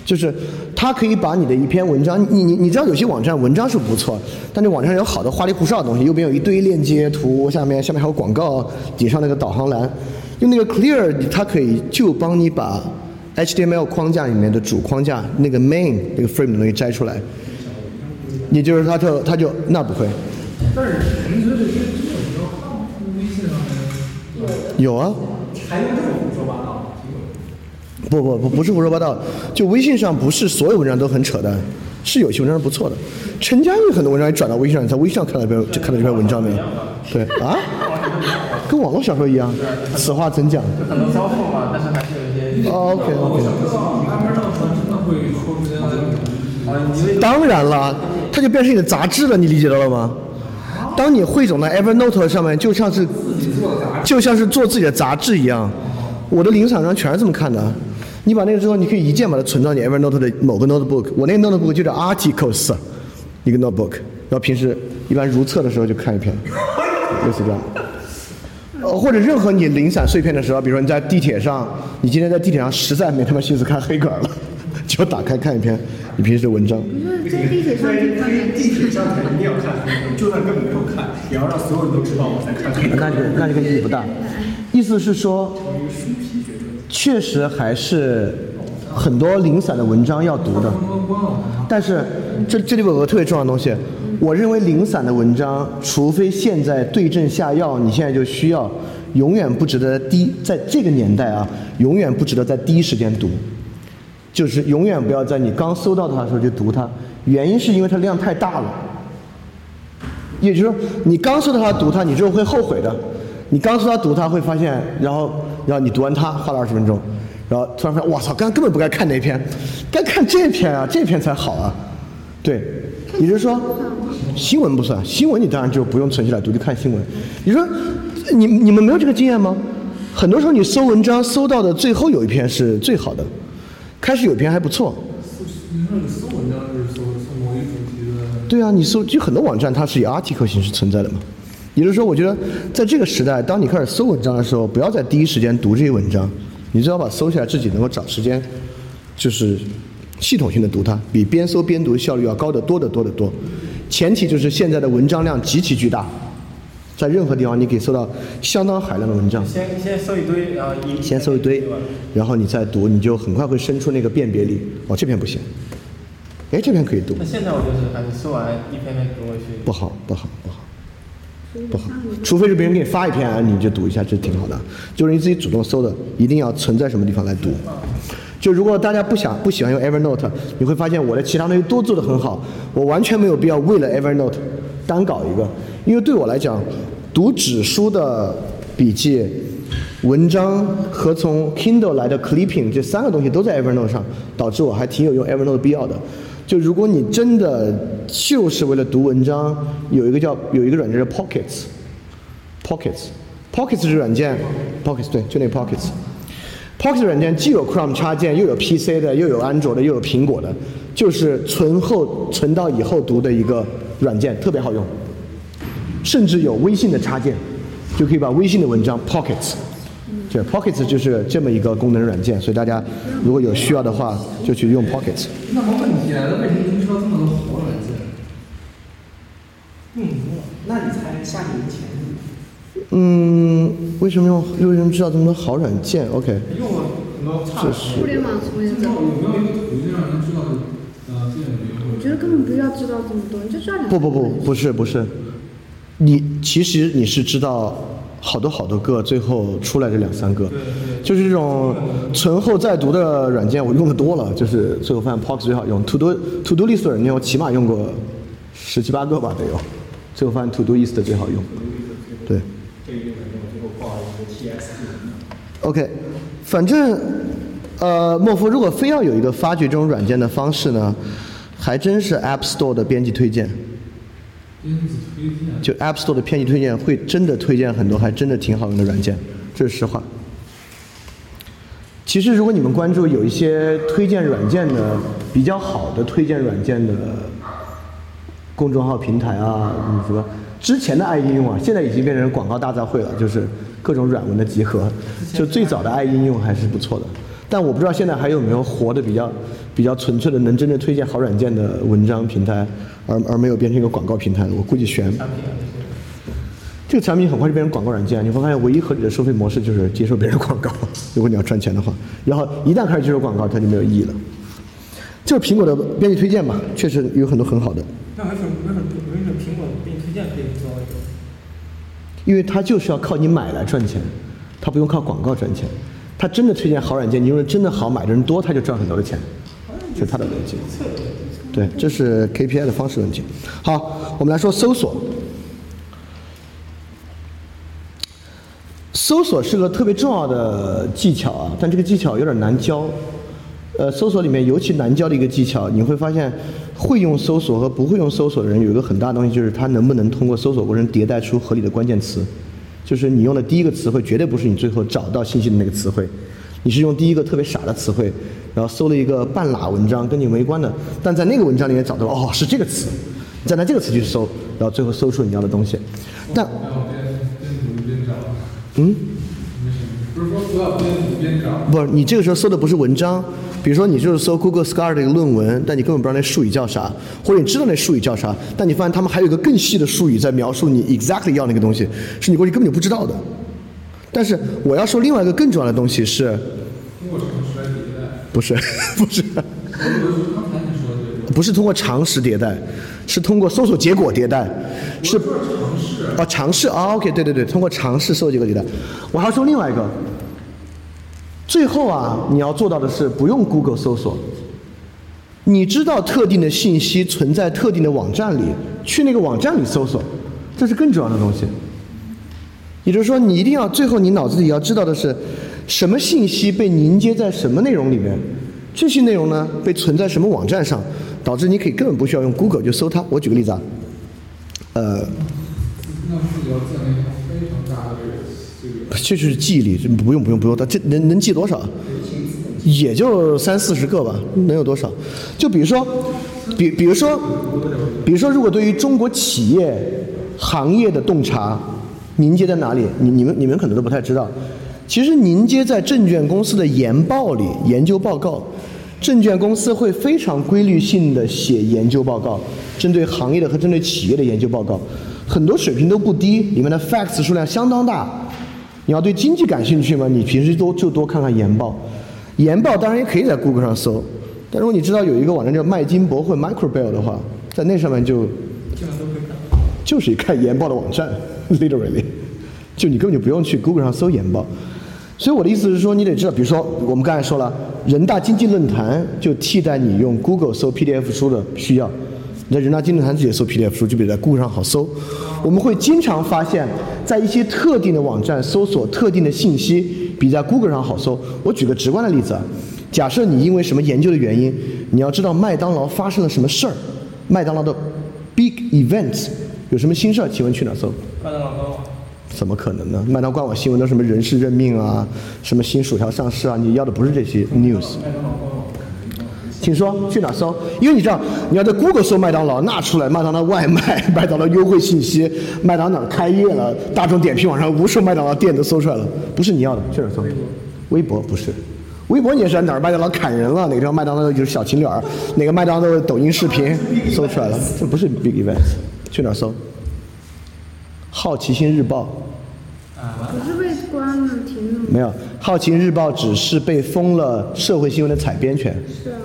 就是它可以把你的一篇文章，你你你知道有些网站文章是不错，但这网站上有好多花里胡哨的东西，右边有一堆链接图，下面下面还有广告，顶上那个导航栏，用那个 Clear，它可以就帮你把 HTML 框架里面的主框架那个 main 那个 frame 的东西摘出来，也就是它就它就那不会但是同学这有啊。还用这么胡说八道？不不不不是胡说八道，就微信上不是所有文章都很扯淡，是有些文章是不错的。陈佳玉很多文章也转到微信上，你在微信上看到这篇就看到这篇文章没有？对啊，跟网络小说一样，此话怎讲？很多销售嘛，但是还是有一些。OK OK。当然了，它就变成你的杂志了，你理解到了吗？当你汇总到 Evernote 上面，就像是就像是做自己的杂志一样。我的零散上全是这么看的。你把那个之后，你可以一键把它存到你 Evernote 的某个 notebook。我那个 notebook 就叫 Articles，一个 notebook。然后平时一般如厕的时候就看一篇，类似这样。呃，或者任何你零散碎片的时候，比如说你在地铁上，你今天在地铁上实在没他妈心思看黑格尔了，就打开看一篇你平时的文章。不是在地铁上挺方便。地铁上肯定要看，就算根本没有看，也要让所有人都知道我在看。那这个那这个意义不大。意思是说，确实还是很多零散的文章要读的，但是这这里有个特别重要的东西，我认为零散的文章，除非现在对症下药，你现在就需要，永远不值得第一在这个年代啊，永远不值得在第一时间读。就是永远不要在你刚搜到它的时候就读它，原因是因为它量太大了。也就是说，你刚搜到它读它，你之后会后悔的。你刚搜到读它，会发现，然后，然后你读完它花了二十分钟，然后突然发现，哇操，刚根本不该看那篇，该看这篇啊，这篇才好啊。对，也就是说，新闻不算，新闻你当然就不用存起来读，就看新闻。你说，你你们没有这个经验吗？很多时候你搜文章搜到的最后有一篇是最好的，开始有一篇还不错。你说你搜文章就是搜某一主题的，对啊，你搜就很多网站它是以 article 形式存在的嘛。也就是说，我觉得在这个时代，当你开始搜文章的时候，不要在第一时间读这些文章，你最好把搜下来自己能够找时间，就是系统性的读它，比边搜边读效率要高得多得多得多。前提就是现在的文章量极其巨大，在任何地方你可以搜到相当海量的文章。先先搜一堆，然后一先搜一堆然后你再读，你就很快会生出那个辨别力。哦，这篇不行，哎，这篇可以读那，现在我就是还是搜完一篇篇读过去。不好，不好，不好。不好，除非是别人给你发一篇，啊你就读一下，这挺好的。就是你自己主动搜的，一定要存在什么地方来读。就如果大家不想不喜欢用 Evernote，你会发现我的其他东西都做得很好，我完全没有必要为了 Evernote 单搞一个，因为对我来讲，读纸书的笔记、文章和从 Kindle 来的 Clipping 这三个东西都在 Evernote 上，导致我还挺有用 Evernote 的必要的。就如果你真的就是为了读文章，有一个叫有一个软件叫 Pockets。Pockets。Pockets 这个软件，Pockets 对，就那个 Pockets。Pockets 软件既有 Chrome 插件，又有 PC 的，又有安卓的，又有苹果的，就是存后存到以后读的一个软件，特别好用。甚至有微信的插件，就可以把微信的文章 Pockets。这 Pockets 就是这么一个功能软件，所以大家如果有需要的话，就去用 Pockets。那么问题来了，为什么您知道这么多好软件？嗯，那你猜下一年前嗯，为什么用？为什么知道这么多好软件？OK，用了很多差这的。互联网从业者，有没有一个途径让人知道呃这样的我觉得根本不需要知道这么多，你就知道两不不不，不是不是，你其实你是知道好多好多个，最后出来这两三个，就是这种存后再读的软件，我用的多了，就是最后发现 Pox 最好用，To Do To Do List 的软件我起码用过十七八个吧，得有，最后发现 To Do List 最好用，对。这一个软件我最后报了一个 TX。OK，反正呃，莫夫如果非要有一个发掘这种软件的方式呢，还真是 App Store 的编辑推荐。编辑推荐？就 App Store 的编辑推荐会真的推荐很多还真的挺好用的软件，这是实话。其实如果你们关注有一些推荐软件的比较好的推荐软件的公众号平台啊，嗯什么之前的爱应用啊，现在已经变成广告大杂烩了，就是各种软文的集合。就最早的爱应用还是不错的，但我不知道现在还有没有活的比较比较纯粹的能真正推荐好软件的文章平台，而而没有变成一个广告平台的。我估计悬。这个产品很快就变成广告软件，你会发现唯一合理的收费模式就是接受别人广告，如果你要赚钱的话。然后一旦开始接受广告，它就没有意义了。就是苹果的编辑推荐嘛，确实有很多很好的，那为什么为什么为什么苹果给你推荐可以做一个？因为它就是要靠你买来赚钱，它不用靠广告赚钱。它真的推荐好软件，你用的真的好，买的人多，它就赚很多的钱，这是它的逻辑。对，这是 KPI 的方式问题。好，我们来说搜索。搜索是个特别重要的技巧啊，但这个技巧有点难教。呃，搜索里面尤其难教的一个技巧，你会发现，会用搜索和不会用搜索的人有一个很大的东西，就是他能不能通过搜索过程迭代出合理的关键词。就是你用的第一个词汇绝对不是你最后找到信息的那个词汇，你是用第一个特别傻的词汇，然后搜了一个半拉文章跟你没关的，但在那个文章里面找到哦是这个词，你再拿这个词去搜，然后最后搜出你要的东西。但。嗯。不是说。不是，你这个时候搜的不是文章，比如说你就是搜 Google Scholar 的一个论文，但你根本不知道那术语叫啥，或者你知道那术语叫啥，但你发现他们还有一个更细的术语在描述你 exactly 要那个东西，是你过去根本就不知道的。但是我要说另外一个更重要的东西是。不是 不是。不是通过常识迭代，是通过搜索结果迭代，是尝试。啊，尝试啊，OK，对对对，通过尝试搜结果迭代。我还要说另外一个，最后啊，你要做到的是不用 Google 搜索，你知道特定的信息存在特定的网站里，去那个网站里搜索，这是更重要的东西。也就是说，你一定要最后你脑子里要知道的是，什么信息被凝结在什么内容里面，这些内容呢被存在什么网站上，导致你可以根本不需要用 Google 就搜它。我举个例子啊，呃。那是要建立一套非常大的这个这。就是记忆力，不用不用不用，他这能能记多少？也就三四十个吧，能有多少？就比如说，比比如说，比如说，如果对于中国企业行业的洞察凝结在哪里？你你们你们可能都不太知道。其实凝结在证券公司的研报里，研究报告。证券公司会非常规律性的写研究报告，针对行业的和针对企业的研究报告，很多水平都不低，里面的 facts 数量相当大。你要对经济感兴趣吗？你平时多就多看看研报，研报当然也可以在 Google 上搜，但如果你知道有一个网站叫麦金博或 Microbill 的话，在那上面就基本上都可以看。就是一看研报的网站，literally，就你根本就不用去 Google 上搜研报。所以我的意思是说，你得知道，比如说我们刚才说了，人大经济论坛就替代你用 Google 搜 PDF 书的需要。你在人大经济论坛直接搜 PDF 书，就比在 Google 上好搜。我们会经常发现，在一些特定的网站搜索特定的信息，比在 Google 上好搜。我举个直观的例子啊，假设你因为什么研究的原因，你要知道麦当劳发生了什么事儿，麦当劳的 big events 有什么新事儿，请问去哪儿搜？麦当劳官网，怎么可能呢？麦当官网新闻都什么人事任命啊，什么新薯条上市啊，你要的不是这些 news。请说去哪儿搜？因为你知道，你要在 Google 搜麦当劳，那出来麦当劳外卖、麦当劳优惠信息、麦当劳开业了、大众点评网上无数麦当劳店都搜出来了，不是你要的，去哪儿搜？微博不是，微博你也是哪儿麦当劳砍人了，哪个麦当劳就是小情侣儿，哪个麦当劳的抖音视频搜出来了，这不是 big events，去哪儿搜？好奇心日报。不是被关了停了吗？没有，《好奇心日报》只是被封了社会新闻的采编权。是啊，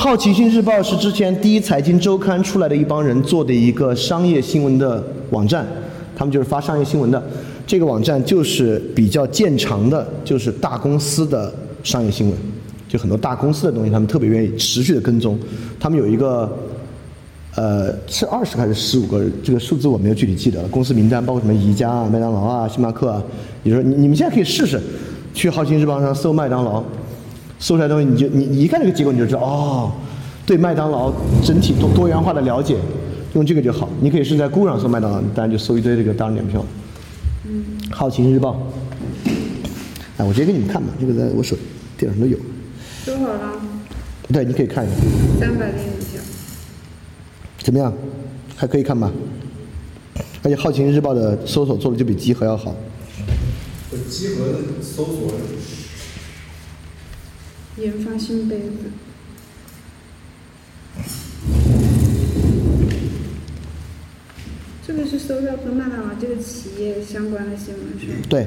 好奇心日报》是之前第一财经周刊出来的一帮人做的一个商业新闻的网站，他们就是发商业新闻的。这个网站就是比较见长的，就是大公司的商业新闻，就很多大公司的东西，他们特别愿意持续的跟踪。他们有一个。呃，是二十还是十五个？这个数字我没有具体记得了。公司名单包括什么宜家啊、麦当劳啊、星巴克啊。你说你你们现在可以试试，去好奇心日报上搜麦当劳，搜出来的东西你就你你一看这个结果你就知道哦，对麦当劳整体多多元化的了解，用这个就好。你可以是在 Google 上搜麦当劳，当然就搜一堆这个大众点评。嗯。好奇心日报。哎，我直接给你们看吧，这个在我手电脑上都有。多少了？对，你可以看一下，三百零五条。怎么样？还可以看吧？而且好奇心日报的搜索做的就比集合要好。我集合的搜索研发新杯子。这个是搜到跟麦当劳这个企业相关的新闻是吗？对，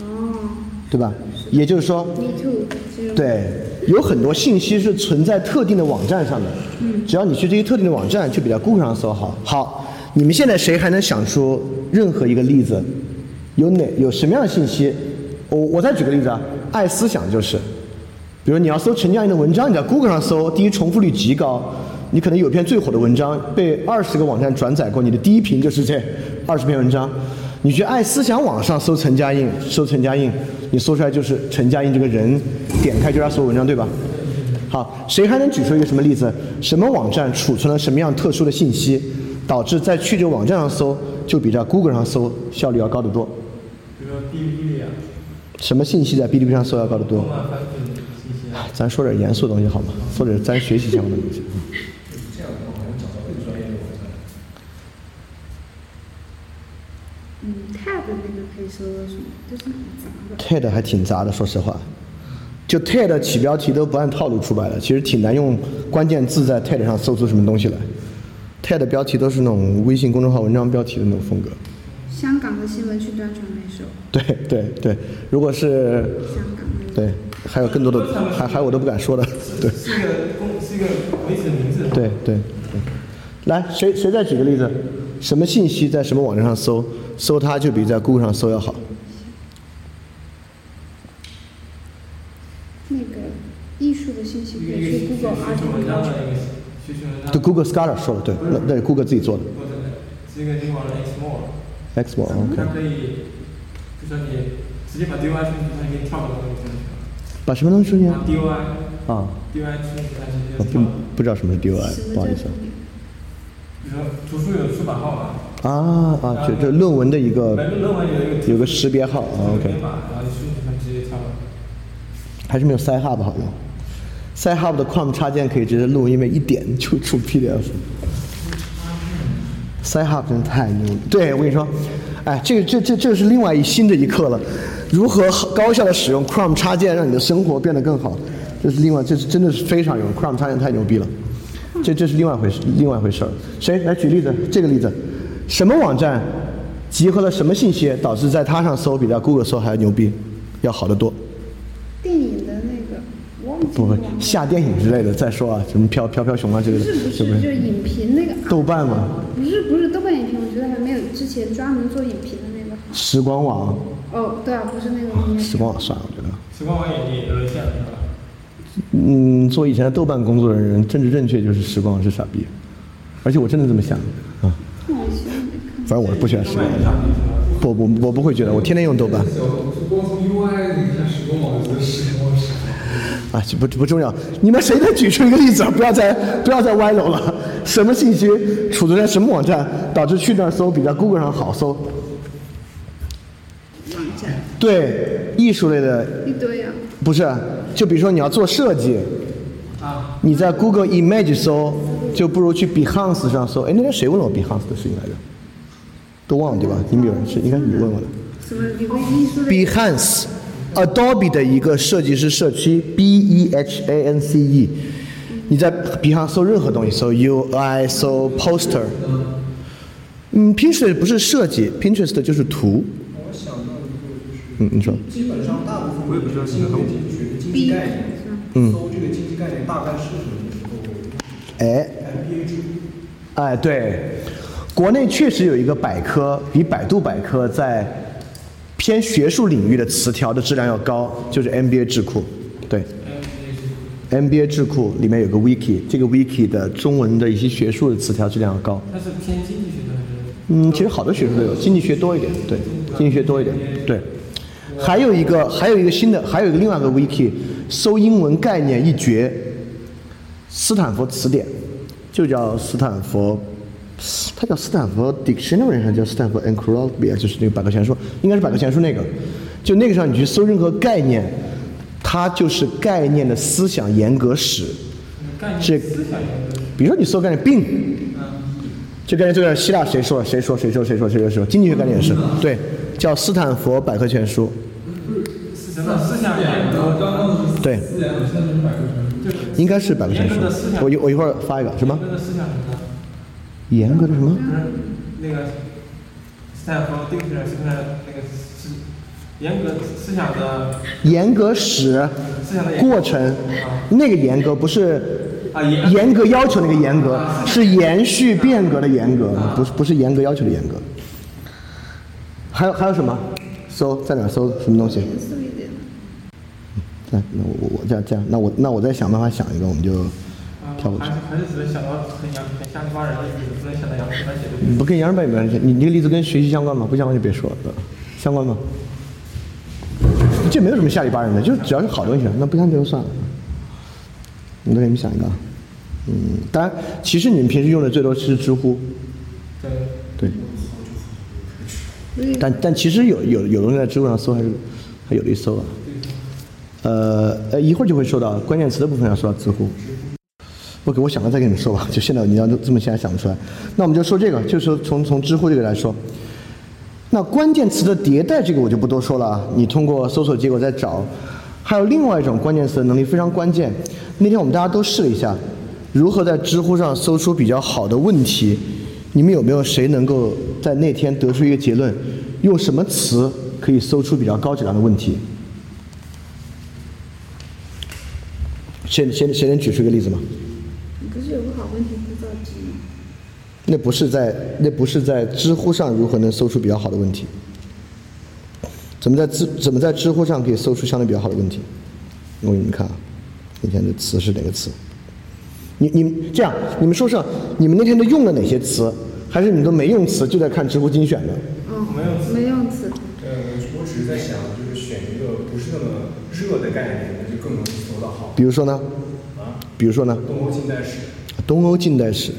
哦对吧？也就是说，，Me too，对，有很多信息是存在特定的网站上的。嗯。只要你去这些特定的网站，就比在 Google 上搜好。好，你们现在谁还能想出任何一个例子？有哪有什么样的信息？我我再举个例子啊，爱思想就是，比如你要搜陈嘉映的文章，你在 Google 上搜，第一重复率极高，你可能有篇最火的文章被二十个网站转载过，你的第一屏就是这二十篇文章。你去爱思想网上搜陈嘉映，搜陈嘉映，你搜出来就是陈嘉映这个人，点开就是他所有文章，对吧？好，谁还能举出一个什么例子？什么网站储存了什么样特殊的信息，导致在去这个网站上搜，就比在 Google 上搜效率要高得多？比如说第一，什么信息在哔哩哔哩上搜要高得多咱说点严肃的东西好吗？或者咱学习相关的东西。嗯，Tab 那个可以搜到什么？就是很杂的。TED 还挺杂的，说实话，就 TED 起标题都不按套路出牌的，其实挺难用关键字在 TED 上搜出什么东西来。TED 标题都是那种微信公众号文章标题的那种风格。香港的新闻去端传媒收，对对对，如果是香港的。对，还有更多的，还还有我都不敢说的，对是一个公是一个媒体的名字。对对对。来，谁谁再举个例子？什么信息在什么网站上搜，搜它就比在 Google 上搜要好。那个艺术的信息可以去 Google 学 Art 学文 and 章的 Culture。一个学学文章。对，Google Scholar 说的对，那那是 Google 自己做的。或者是一个英网的 Xmore，X 网 OK，它可以，就说你直接把 DOI 输进去，它就给你跳到那个东西把什么东西出现？把 DOI 啊，DOI 输进去，它直接跳。不知道什么是 DOI，不好意思图书有出版号吧，啊啊，就就论文的一个论文有一个有个识别号啊，OK，然后你输进去，它直接跳了。还是没有 Sci-Hub 好用。Sci-Hub 的 Chrome 插件可以直接录，因为一点就出 PDF。Sci-Hub 真的太牛了！对我跟你说，哎，这个这这这是另外一新的一课了，如何高效的使用 Chrome 插件让你的生活变得更好，这是另外，这是真的是非常有用，Chrome 插件太牛逼了，这这是另外一回事，另外一回事儿。谁来举例子？这个例子，什么网站集合了什么信息，导致在它上搜比在 Google 搜还要牛逼，要好得多？不不下电影之类的再说啊，什么飘飘飘熊啊之类的，不是不是？就是影评那个。豆瓣嘛，不是不是豆瓣影评，我觉得还没有之前专门做影评的那个好。时光网，哦，对啊，不是那个时光网算了，我觉得。时光网也也沦陷了，是吧？嗯，做以前的豆瓣工作人员，政治正确就是时光是傻逼，而且我真的这么想啊。反正我是不喜欢时光网的，不不，我不会觉得，我天天用豆瓣。小红书光从 UI 你看时光网，我觉得时光是。啊，这不不重要。你们谁能举出一个例子啊？不要再不要再歪楼了。什么信息储存在什么网站，导致去那儿搜比在 Google 上好搜？网站对，艺术类的一堆啊。不是，就比如说你要做设计，啊，你在 Google Image 搜，就不如去 Behance 上搜。哎，那天谁问了我 Behance 的事情来着？都忘了对吧？你们有人是应该是你问我的。什么有个艺术的 Behance，Adobe 的一个设计师社区，B E H A N C E。你在 Behance 搜任何东西，搜 UI，搜 poster。嗯，Pinterest 不是设计，Pinterest 就是图。我想到一个就是，嗯，你说。基本上大部分我也不知道经济经济学的经济概念，嗯搜这个经济概念大概是什么的时候哎哎，对，国内确实有一个百科比百度百科在偏学术领域的词条的质量要高，就是 MBA 智库。对，MBA 智库里面有个 wiki，这个 wiki 的中文的一些学术的词条质量要高。它是偏经济学的？嗯，其实好多学术都有，经济学多一点，对，经济学多一点，对。还有一个，还有一个新的，还有一个另外一个 wiki，搜英文概念一绝，斯坦福词典，就叫斯坦福，它叫斯坦福 dictionary 还是叫斯坦福 encyclopedia，就是那个百科全书，应该是百科全书那个，就那个上你去搜任何概念，它就是概念的思想严格史，这。比如说你搜概念病，这概念这个希腊谁说了？谁说？谁说？谁说？谁说？谁说？经济学概念也是，对，叫斯坦福百科全书，对。应该是百科全书。我一我一会儿发一个什么？严格的什么？不是那个斯坦福定式是不是那个是严格思想的严格史思想的过程，那个严格不是啊严严格要求那个严格，是延续变革的严格，不是不是严格要求的严格。还有还有什么？搜在哪儿搜什么东西？严肃一点的。那那我我我这样这样，那我那我再想办法想一个，我们就啊跳过去还是还是只能想到很洋很瞎鸡巴人的例子，不能想到杨思凡写的。不跟杨二白有关系。你这个例子跟学习相关吗？不相关就别说了。呃相关吗？这没有什么下里巴人的，就只要是好东西，那不相关就算了。我再给你们想一个啊，嗯，当然，其实你们平时用的最多是知乎，对，对，但但其实有有有东西在知乎上搜还是还有的一搜啊。呃呃，一会儿就会说到关键词的部分要说到知乎。我给我想了再跟你们说吧，就现在你要这么现在想不出来，那我们就说这个，就说从从知乎这个来说。那关键词的迭代，这个我就不多说了啊。你通过搜索结果再找，还有另外一种关键词的能力非常关键。那天我们大家都试了一下，如何在知乎上搜出比较好的问题。你们有没有谁能够在那天得出一个结论？用什么词可以搜出比较高质量的问题？谁谁谁能举出一个例子吗？问题制造机吗？那不是在那不是在知乎上如何能搜出比较好的问题？怎么在知怎么在知乎上可以搜出相对比较好的问题？我给你们看啊，那天的词是哪个词？你你们这样，你们说说，你们那天都用了哪些词？还是你们都没用词，就在看知乎精选的？嗯，没有词没用词。呃，我我只是在想，就是选一个不是那么热的概念，那就更容易搜到好。比如说呢？啊，比如说呢？东欧近代史，东欧近代史，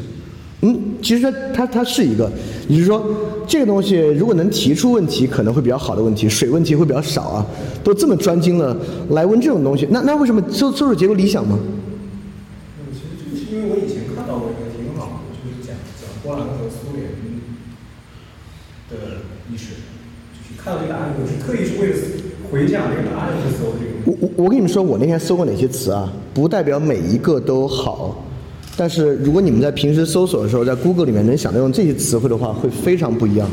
嗯，其实它它它是一个，也就是说，这个东西如果能提出问题，可能会比较好的问题，水问题会比较少啊。都这么专精了，来问这种东西，那那为什么搜搜索结果理想吗？嗯，其实这个是因为我以前看到过一个挺好的，就是讲讲波兰和苏联的历史，就是看到这个答案，我是特意是为了回讲这个答案去搜这个。我我我跟你们说，我那天搜过哪些词啊？不代表每一个都好，但是如果你们在平时搜索的时候，在 Google 里面能想到用这些词汇的话，会非常不一样。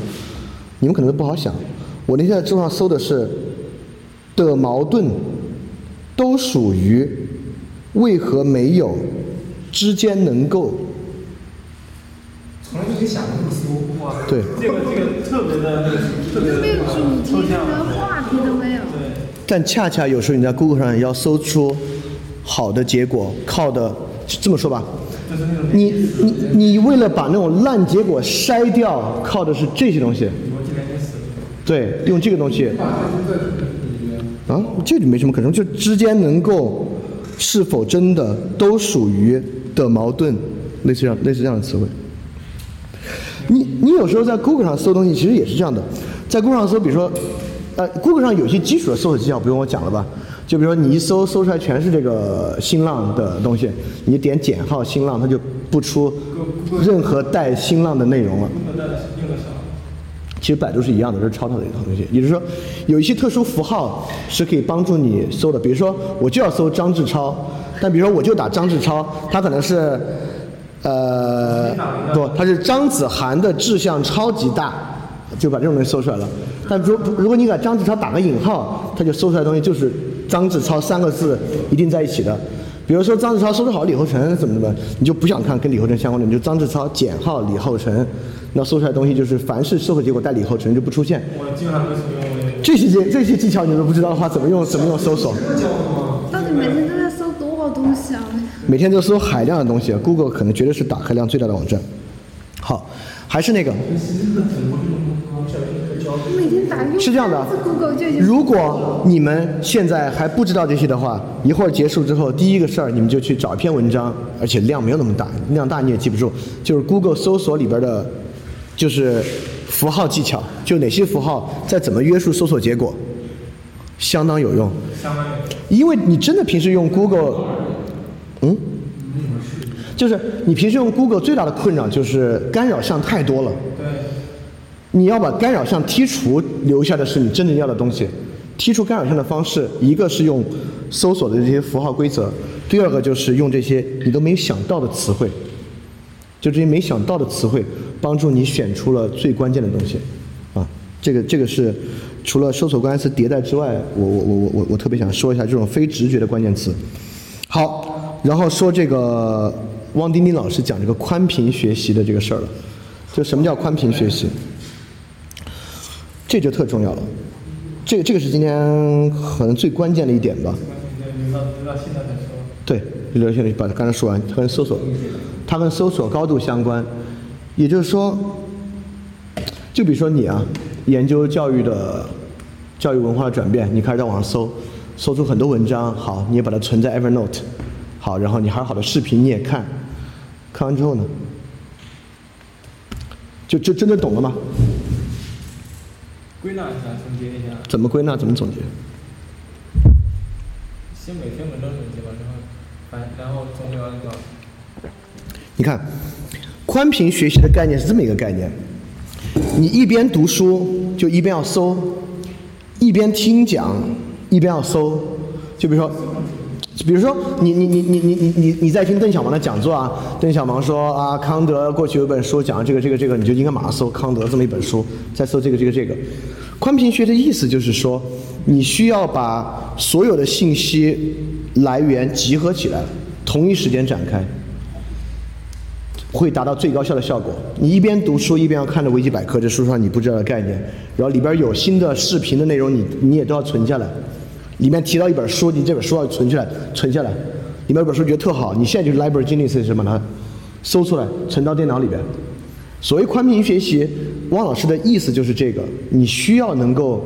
你们可能都不好想。我那天在知乎上搜的是的矛盾，都属于为何没有之间能够从来就没想过这么搜。哇，对这个这个特别的那个特别的主题，抽象连话题都没有。对，但恰恰有时候你在 Google 上要搜出好的结果，靠的这么说吧，你你你为了把那种烂结果筛掉，靠的是这些东西。对，用这个东西。啊，这就没什么可能，就之间能够是否真的都属于的矛盾，类似这样类似这样的词汇。你你有时候在 Google 上搜东西，其实也是这样的，在 Google 上搜，比如说，呃，Google 上有些基础的搜索技巧，不用我讲了吧？就比如说你一搜搜出来全是这个新浪的东西，你点减号新浪，它就不出任何带新浪的内容了。其实百度是一样的，这是抄它的一个东西。也就是说，有一些特殊符号是可以帮助你搜的。比如说，我就要搜张志超，但比如说我就打张志超，它可能是，呃，不，它是张子涵的志向超级大，就把这种东西搜出来了。但如如果你给张志超打个引号，它就搜出来东西就是张志超三个字一定在一起的。比如说张志超搜出好李厚成怎么怎么，你就不想看跟李厚成相关的，你就张志超减号李厚成，那搜出来的东西就是凡是搜索结果带李厚成就不出现。这些技这些技巧你都不知道的话，怎么用怎么用搜索？到底每天都在搜多少东西啊？每天都搜海量的东西，Google 可能绝对是打开量最大的网站。好，还是那个，是这样的。如果你们现在还不知道这些的话，一会儿结束之后，第一个事儿你们就去找一篇文章，而且量没有那么大，量大你也记不住，就是 Google 搜索里边的，就是符号技巧，就哪些符号在怎么约束搜索结果，相当有用。相当于因为你真的平时用 Google，嗯，就是你平时用 Google 最大的困扰就是干扰项太多了。对你要把干扰项剔除，留下的是你真正要的东西。剔除干扰项的方式，一个是用搜索的这些符号规则，第二个就是用这些你都没想到的词汇，就这些没想到的词汇，帮助你选出了最关键的东西。啊，这个这个是除了搜索关键词迭代之外，我我我我我我特别想说一下这种非直觉的关键词。好，然后说这个汪丁丁老师讲这个宽频学习的这个事儿了。就什么叫宽屏学习？这就特重要了，这这个是今天可能最关键的一点吧。留到留到现在再说。对，刘先生把刚才说完，它跟搜索，它跟搜索高度相关。也就是说，就比如说你啊，研究教育的教育文化的转变，你开始在网上搜，搜出很多文章，好，你也把它存在 Evernote，好，然后你还有好的视频你也看，看完之后呢，就就真的懂了吗？归纳一下，总结一下，怎么归纳？怎么总结？先每篇文章总结完之后反然后总结完之后。你看，宽频学习的概念是这么一个概念：你一边读书就一边要搜，一边听讲一边要搜。就比如说，比如说你你你你你你你你在听邓小芒的讲座啊，邓小芒说啊，康德过去有本书讲这个这个这个，你就应该马上搜康德这么一本书，再搜这个这个这个。宽屏学的意思就是说，你需要把所有的信息来源集合起来，同一时间展开。会达到最高效的效果。你一边读书，一边要看着维基百科，这书上你不知道的概念，然后里边有新的视频的内容，你你也都要存下来。里面提到一本书，你这本书要存下来，存下来。里面有本书觉得特好，你现在就是 Library Genius 是把它搜出来，存到电脑里边。所谓宽屏学习，汪老师的意思就是这个：你需要能够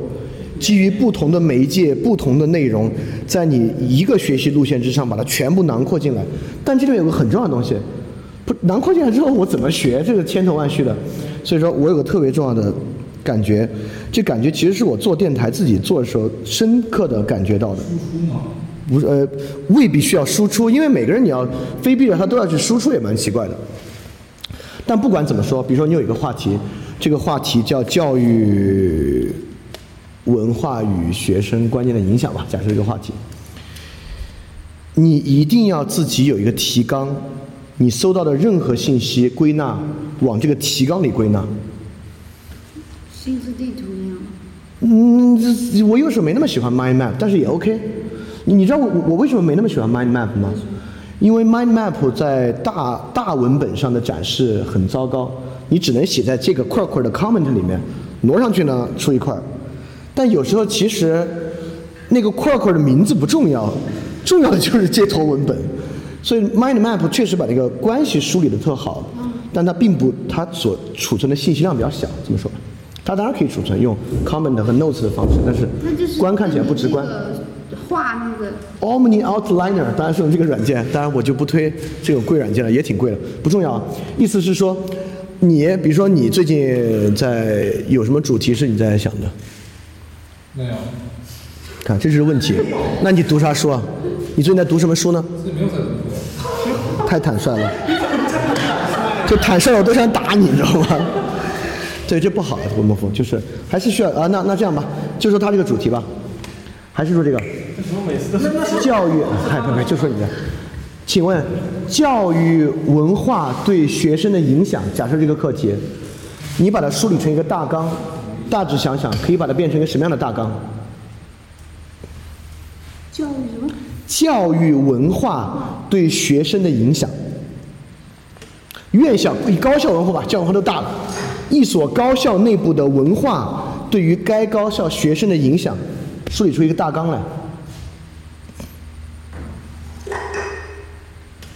基于不同的媒介、不同的内容，在你一个学习路线之上把它全部囊括进来。但这里面有个很重要的东西，不囊括进来之后，我怎么学？这个千头万绪的。所以说我有个特别重要的感觉，这感觉其实是我做电台自己做的时候深刻的感觉到的。不呃，未必需要输出，因为每个人你要非逼着他都要去输出，也蛮奇怪的。但不管怎么说，比如说你有一个话题，这个话题叫教育文化与学生观念的影响吧，假设这个话题，你一定要自己有一个提纲，你搜到的任何信息归纳往这个提纲里归纳。心智地图一样。嗯，我有时候没那么喜欢 mind map，但是也 OK。你知道我我为什么没那么喜欢 mind map 吗？因为 mind map 在大大文本上的展示很糟糕，你只能写在这个块块的 comment 里面，挪上去呢出一块。但有时候其实那个块块的名字不重要，重要的就是接头文本。所以 mind map 确实把这个关系梳理的特好，但它并不，它所储存的信息量比较小。这么说吧，它当然可以储存用 comment 和 notes 的方式，但是那就是观看起来不直观。画那个 Omni Outliner 当然是用这个软件，当然我就不推这种贵软件了，也挺贵的，不重要啊。意思是说，你比如说你最近在有什么主题是你在想的？没有，看，这就是问题。那你读啥书啊？你最近在读什么书呢？没有在读书。太坦率了，就坦率了，我都想打你，你知道吗？对，这不好，文莫夫，就是还是需要啊。那那这样吧，就说他这个主题吧，还是说这个教育？嗨，不不，就说你的。请问，教育文化对学生的影响？假设这个课题，你把它梳理成一个大纲，大致想想，可以把它变成一个什么样的大纲？教育什么？教育文化对学生的影响。院校以高校文化吧，教育文化都大了。一所高校内部的文化对于该高校学生的影响，梳理出一个大纲来。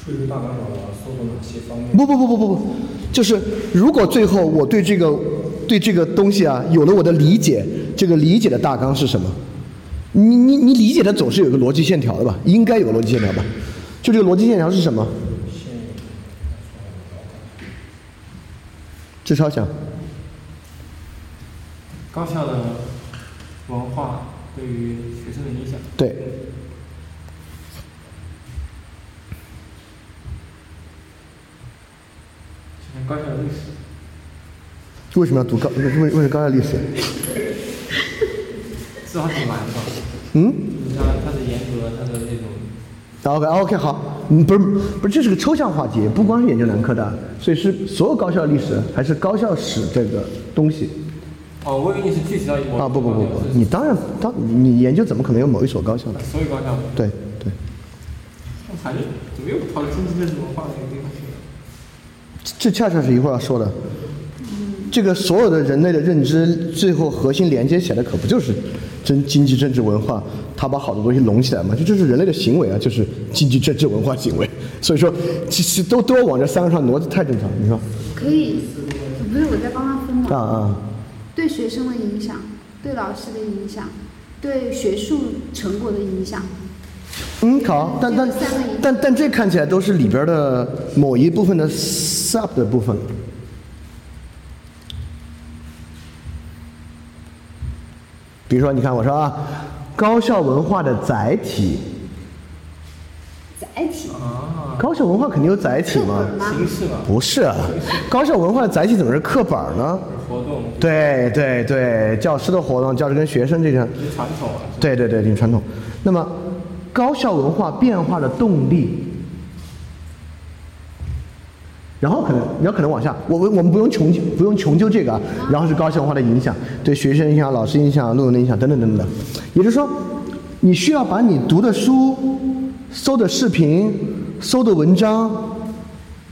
出一个大纲表达搜索哪些方面？不不不不不不，就是如果最后我对这个对这个东西啊有了我的理解，这个理解的大纲是什么？你你你理解的总是有个逻辑线条的吧？应该有个逻辑线条吧？就这个逻辑线条是什么？志超想，高校的文化对于学生的影响？对，像高校的历史，为什么要读高？为为为什么高校历史？这还挺难的。嗯？你像它的严格，它的那种 OK OK 好，嗯不是不是，这是个抽象话题，不光是研究南科大，所以是所有高校历史还是高校史这个东西哦，我以为你是具体到某啊？不不不不，你当然当你研究怎么可能有某一所高校呢？所有高校，对对，我感觉怎么又跑到经济政治文化那个地方去了？这恰恰是一会儿要说的。这个所有的人类的认知，最后核心连接起来可不就是真经济、政治、文化？他把好多东西拢起来嘛，这就是人类的行为啊，就是经济、政治、文化行为。所以说，其实都都要往这三个上挪，太正常。你说可以，不是我在帮他分啊吗？啊，对学生的影响，对老师的影响，对学术成果的影响。嗯，好，但但但但这看起来都是里边的某一部分的 sub 的部分。比如说，你看我说啊，高校文化的载体，载体，啊，高校文化肯定有载体嘛？形式嘛，不是啊，高校文化的载体怎么是课本呢？活动，对对对，教师的活动，教师跟学生这种，传统啊，对对对，挺传统。那么，高校文化变化的动力，然后可能你要可能往下，我我我们不用穷究不用穷究这个啊，然后是高校文化的影响，对学生影响、老师影响、论文的影响等等等等的。也就是说，你需要把你读的书、搜的视频、搜的文章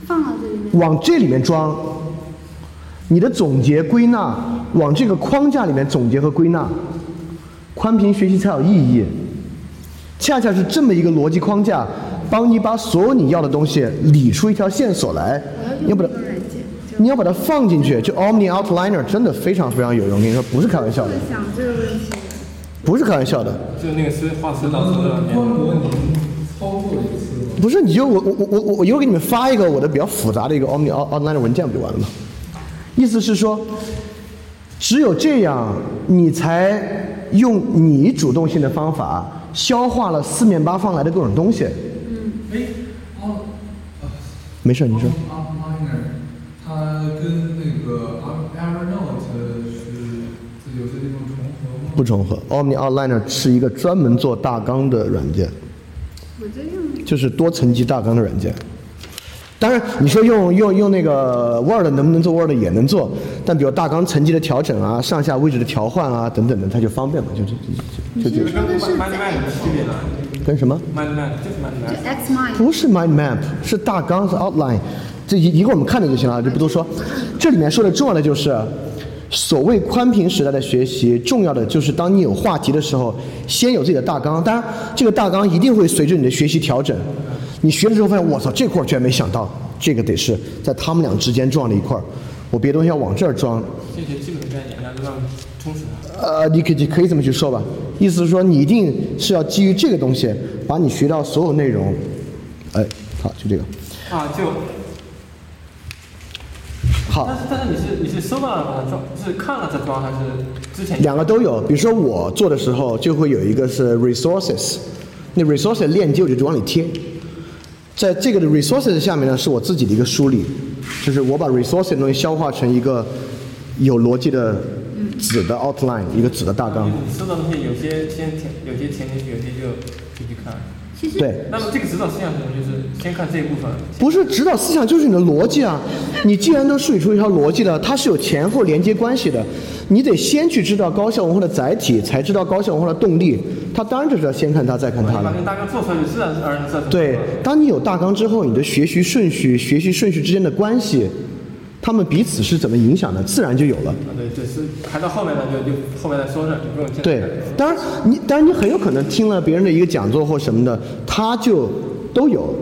放到这里面。往这里面装，你的总结归纳往这个框架里面总结和归纳，宽频学习才有意义。恰恰是这么一个逻辑框架，帮你把所有你要的东西理出一条线索来，你要把它你要把它放进去，就 Omni Outliner 真的非常非常有用，我跟你说不是开玩笑的，想这个问题。不是开玩笑的，就那个师画师导师的能观摩您操作一次吗？不是你就我我我我我一会儿给你们发一个我的比较复杂的一个 Omni Out- Outliner 文件不就完了吗？意思是说，只有这样，你才用你主动性的方法消化了四面八方来的各种东西。没事，你说。它跟那个 Evernote 是有些地方重合吗？不重合，Omni Outliner 是一个专门做大纲的软件，我这用就是多层级大纲的软件。当然，你说用用用那个 Word 能不能做 Word 也能做，但比如大纲层级的调整啊、上下位置的调换啊等等的，它就方便嘛，就就就就就就你是说的是跟跟什么？mind map 就是 mind 就 map。X mind。不是 mind map，是大纲，是 outline。这一一会儿我们看着就行了，就不多说。这里面说的重要的就是，所谓宽屏时代的学习，重要的就是当你有话题的时候，先有自己的大纲。当然，这个大纲一定会随着你的学习调整。你学了之后发现，我操，这块儿居然没想到，这个得是在他们俩之间撞了一块儿，我别的东西要往这儿装。这些基本概念，然后让充实它。呃，你可以可以这么去说吧，意思是说你一定是要基于这个东西，把你学到所有内容，哎，好，就这个，啊，就，好。但，是但是你是你是收到了把它装，是看了再装还是之前？两个都有。比如说我做的时候，就会有一个是 resources，那 resources 链接我就往里贴，在这个的 resources 下面呢，是我自己的一个梳理，就是我把 resources 的东西消化成一个有逻辑的纸的 outline，一个纸的大纲。你收到的东西有些先填，有些填进去，有些就就去看。其实对，那么这个指导思想是什么？就是先看这一部分。不是指导思想，就是你的逻辑啊！你既然都梳理出一条逻辑了，它是有前后连接关系的，你得先去知道高校文化的载体，才知道高校文化的动力。它当然就是要先看它，再看它了把这。个大纲做出来，就自然而然知道对，当你有大纲之后，你的学习顺序、学习顺序之间的关系，他们彼此是怎么影响的，自然就有了。啊，对对，是排到后面呢，就就后面再说着，就不用现在对，当然你当然你很有可能听了别人的一个讲座或什么的，他就都有，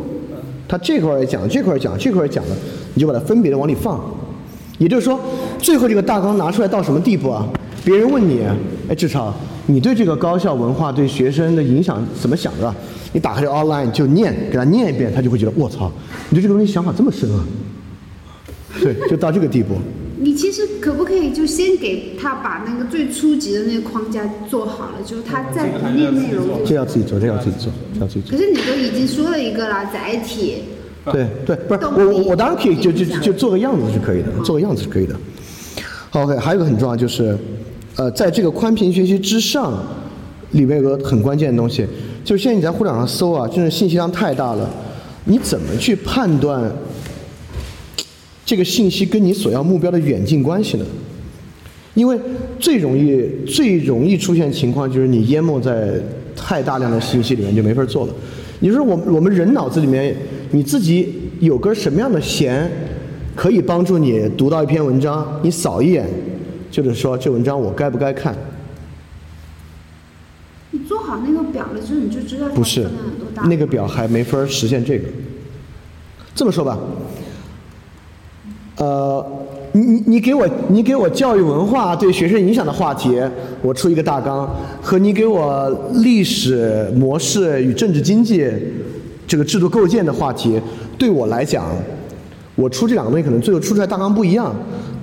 他这块儿也讲，这块儿也讲，这块儿也讲了，你就把它分别的往里放。也就是说，最后这个大纲拿出来到什么地步啊？别人问你，哎，志超，你对这个高校文化对学生的影响怎么想的？你打开这个 outline 就念，给他念一遍，他就会觉得我操，你对这个东西想法这么深啊？对，就到这个地步。你其实可不可以就先给他把那个最初级的那个框架做好了，就是他再不念内容就这要自己做，这要自己做，这要自己做可。是你都已经说了一个了，载体，对对，不是我我我当然可以就就就做个样子是可以的，做个样子是可以的。好 OK，还有一个很重要就是，呃，在这个宽屏学习之上，里面有个很关键的东西，就是现在你在互联网上搜啊，真的信息量太大了，你怎么去判断这个信息跟你所要目标的远近关系呢？因为最容易最容易出现情况就是你淹没在太大量的信息里面就没法做了。你说我我们人脑子里面你自己有根什么样的弦，可以帮助你读到一篇文章，你扫一眼，就是说这文章我该不该看？你做好那个表了之后，你就知道不是。那个表还没法实现这个。这么说吧，呃，你你你给我你给我教育文化对学生影响的话题，我出一个大纲，和你给我历史模式与政治经济这个制度构建的话题，对我来讲，我出这两个东西可能最后出出来大纲不一样，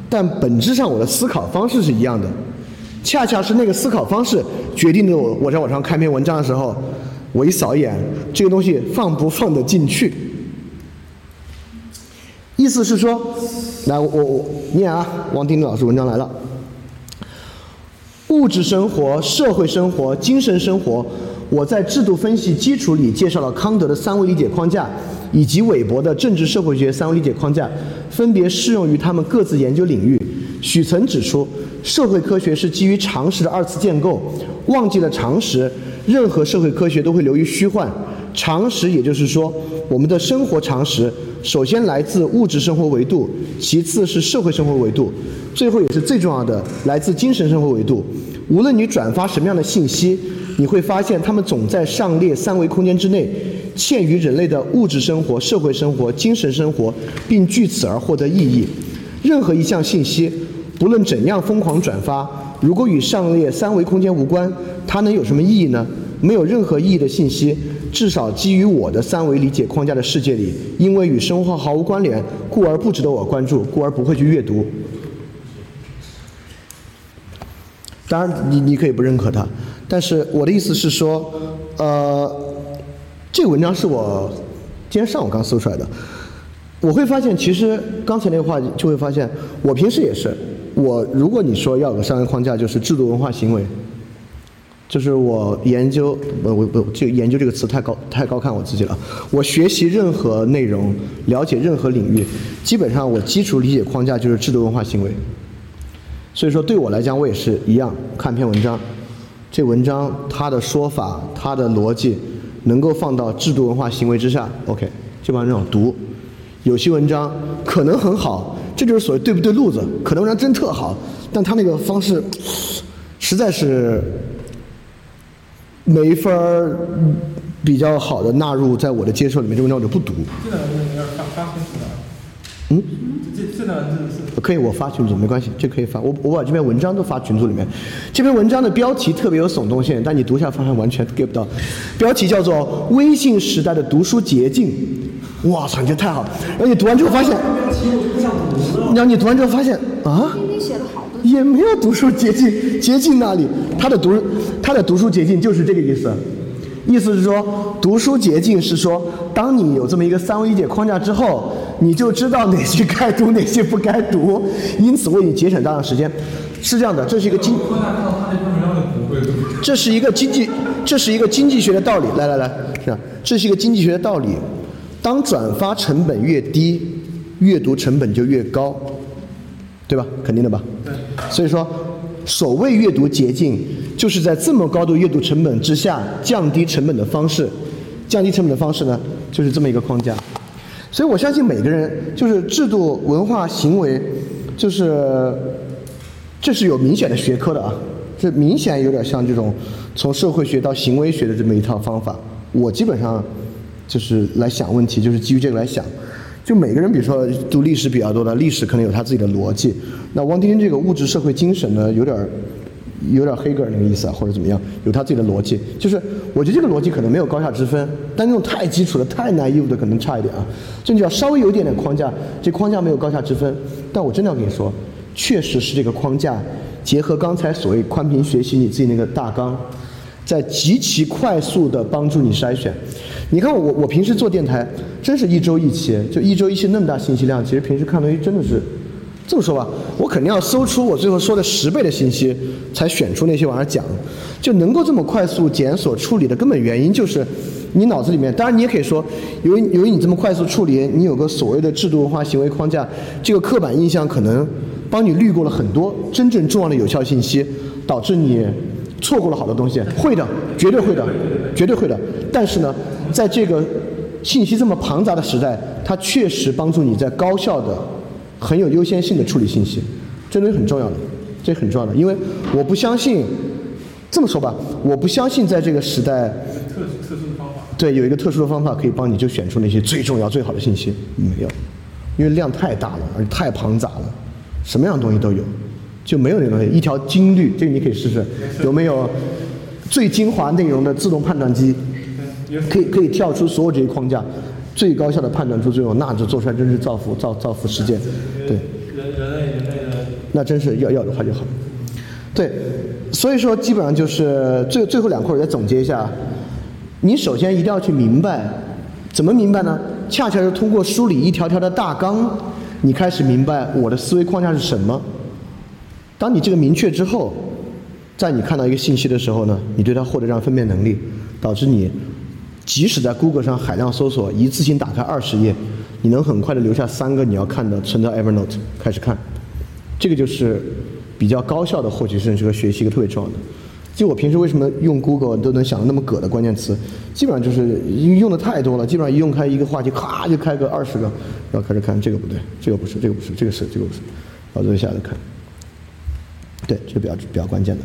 但本质上我的思考方式是一样的。恰恰是那个思考方式决定了我我在网上看篇文章的时候，我一扫一眼，这个东西放不放得进去。意思是说，来我我念啊，王丁老师文章来了。物质生活、社会生活、精神生活，我在制度分析基础里介绍了康德的三维理解框架，以及韦伯的政治社会学三维理解框架，分别适用于他们各自研究领域。许曾指出，社会科学是基于常识的二次建构，忘记了常识，任何社会科学都会流于虚幻。常识，也就是说，我们的生活常识，首先来自物质生活维度，其次是社会生活维度，最后也是最重要的，来自精神生活维度。无论你转发什么样的信息，你会发现它们总在上列三维空间之内，嵌于人类的物质生活、社会生活、精神生活，并据此而获得意义。任何一项信息，不论怎样疯狂转发，如果与上列三维空间无关，它能有什么意义呢？没有任何意义的信息，至少基于我的三维理解框架的世界里，因为与生活毫无关联，故而不值得我关注，故而不会去阅读。当然你，你可以不认可它，但是我的意思是说，呃，这个文章是我今天上午刚搜出来的。我会发现，其实刚才那个话就会发现，我平时也是，我如果你说要有个商业框架，就是制度文化行为，就是我研究，我我我这个研究这个词太高太高看我自己了。我学习任何内容，了解任何领域，基本上我基础理解框架就是制度文化行为。所以说，对我来讲，我也是一样，看篇文章，这文章它的说法、它的逻辑，能够放到制度文化行为之下，OK，就把这种读。有些文章可能很好，这就是所谓对不对路子，可能文章真特好，但他那个方式实在是没法儿比较好的纳入在我的接受里面，这文章我就不读。这两个字你要发发群组的，嗯，这这两个字是可以，我发群组没关系，这可以发。我我把这篇文章都发群组里面。这篇文章的标题特别有耸动性，但你读下发现完全 get 不到。标题叫做《微信时代的读书捷径》。哇操，你这太好了！然后你读完之后发现，然后你读完之后发现啊。也没有读书捷径，捷径那里，他的读他的读书捷径就是这个意思。意思是说，读书捷径是说，当你有这么一个三维理解框架之后，你就知道哪些该读，哪些不该读，因此为你节省大量时间。是这样的，这是一个经。这是一个经济，这是一个经济学的道理。来来来，是吧？这是一个经济学的道理。当转发成本越低，阅读成本就越高，对吧？肯定的吧？所以说，所谓阅读捷径，就是在这么高的阅读成本之下降低成本的方式。降低成本的方式呢，就是这么一个框架。所以我相信每个人，就是制度、文化、行为，就是这是有明显的学科的啊，这明显有点像这种从社会学到行为学的这么一套方法。我基本上就是来想问题，就是基于这个来想。就每个人，比如说读历史比较多的，历史可能有他自己的逻辑。那汪丁丁这个物质社会精神呢，有点儿有点儿黑格尔那个意思啊，或者怎么样，有他自己的逻辑。就是我觉得这个逻辑可能没有高下之分，但那种太基础的、太难义务的可能差一点啊。就你要稍微有一点点框架，这框架没有高下之分。但我真的要跟你说，确实是这个框架结合刚才所谓宽频学习你自己那个大纲，在极其快速的帮助你筛选。你看我我平时做电台，真是一周一期，就一周一期那么大信息量，其实平时看东西真的是。这么说吧，我肯定要搜出我最后说的十倍的信息，才选出那些往上讲。就能够这么快速检索处理的根本原因，就是你脑子里面，当然你也可以说，由于由于你这么快速处理，你有个所谓的制度文化行为框架，这个刻板印象可能帮你滤过了很多真正重要的有效信息，导致你错过了好多东西。会的，绝对会的，绝对会的。但是呢，在这个信息这么庞杂的时代，它确实帮助你在高效的。很有优先性的处理信息，这东西很重要的，这很重要的，因为我不相信，这么说吧，我不相信在这个时代，特特殊的方法。对，有一个特殊的方法可以帮你就选出那些最重要、最好的信息，没有，因为量太大了，而且太庞杂了，什么样的东西都有，就没有那个东西。一条金律，这个你可以试试，有没有最精华内容的自动判断机，可以可以跳出所有这些框架。最高效的判断出最后，那就做出来真是造福造造福世界，对。人人类人那真是要要的话就好。对，所以说基本上就是最最后两块，我再总结一下。你首先一定要去明白，怎么明白呢？恰恰是通过梳理一条条的大纲，你开始明白我的思维框架是什么。当你这个明确之后，在你看到一个信息的时候呢，你对它获得这样分辨能力，导致你。即使在 Google 上海量搜索，一次性打开二十页，你能很快的留下三个你要看的，存到 Evernote 开始看。这个就是比较高效的获取信息和学习一个特别重要的。就我平时为什么用 Google 都能想到那么葛的关键词，基本上就是因为用的太多了，基本上一用开一个话题，咔就开个二十个，然后开始看这个不对，这个不是，这个不是，这个是，这个不是，然后再下来看。对，这是比较比较关键的。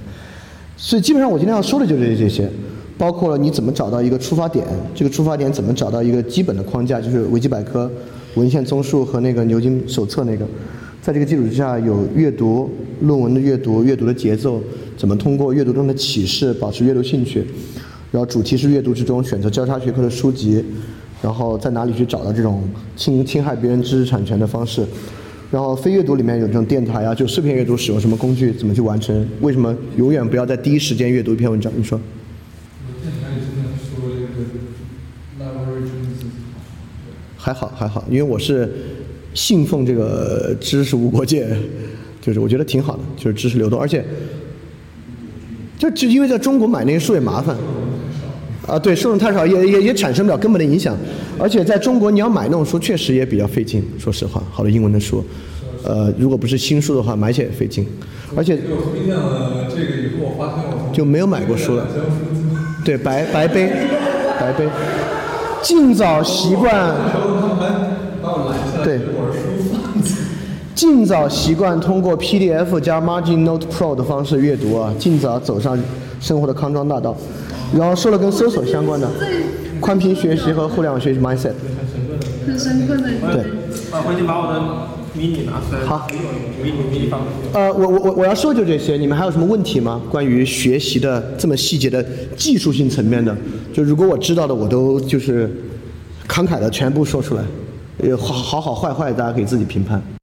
所以基本上我今天要说的就是这些。包括了你怎么找到一个出发点，这个出发点怎么找到一个基本的框架，就是维基百科、文献综述和那个牛津手册那个，在这个基础之下有阅读论文的阅读、阅读的节奏，怎么通过阅读中的启示保持阅读兴趣，然后主题是阅读之中选择交叉学科的书籍，然后在哪里去找到这种侵侵害别人知识产权的方式，然后非阅读里面有这种电台啊，就碎片阅读使用什么工具，怎么去完成？为什么永远不要在第一时间阅读一篇文章？你说？还好还好，因为我是信奉这个知识无国界，就是我觉得挺好的，就是知识流动，而且就就因为在中国买那些书也麻烦，啊对，受众太少，也也也产生不了根本的影响，而且在中国你要买那种书确实也比较费劲，说实话，好的英文的书，呃，如果不是新书的话，买起来也费劲，而且我推荐了这个以后，我发现我就没有买过书了，对，白白背。白背。尽早习惯，对。尽早习惯通过 PDF 加 Margin Note Pro 的方式阅读啊，尽早走上生活的康庄大道。然后说了跟搜索相关的，宽屏学习和互联网学习 mindset。很深刻的。对啊，回去把我的迷你拿出来。好。呃，我我我我要说就这些，你们还有什么问题吗？关于学习的这么细节的技术性层面的，就如果我知道的，我都就是慷慨的全部说出来，呃，好好好坏坏，大家可以自己评判。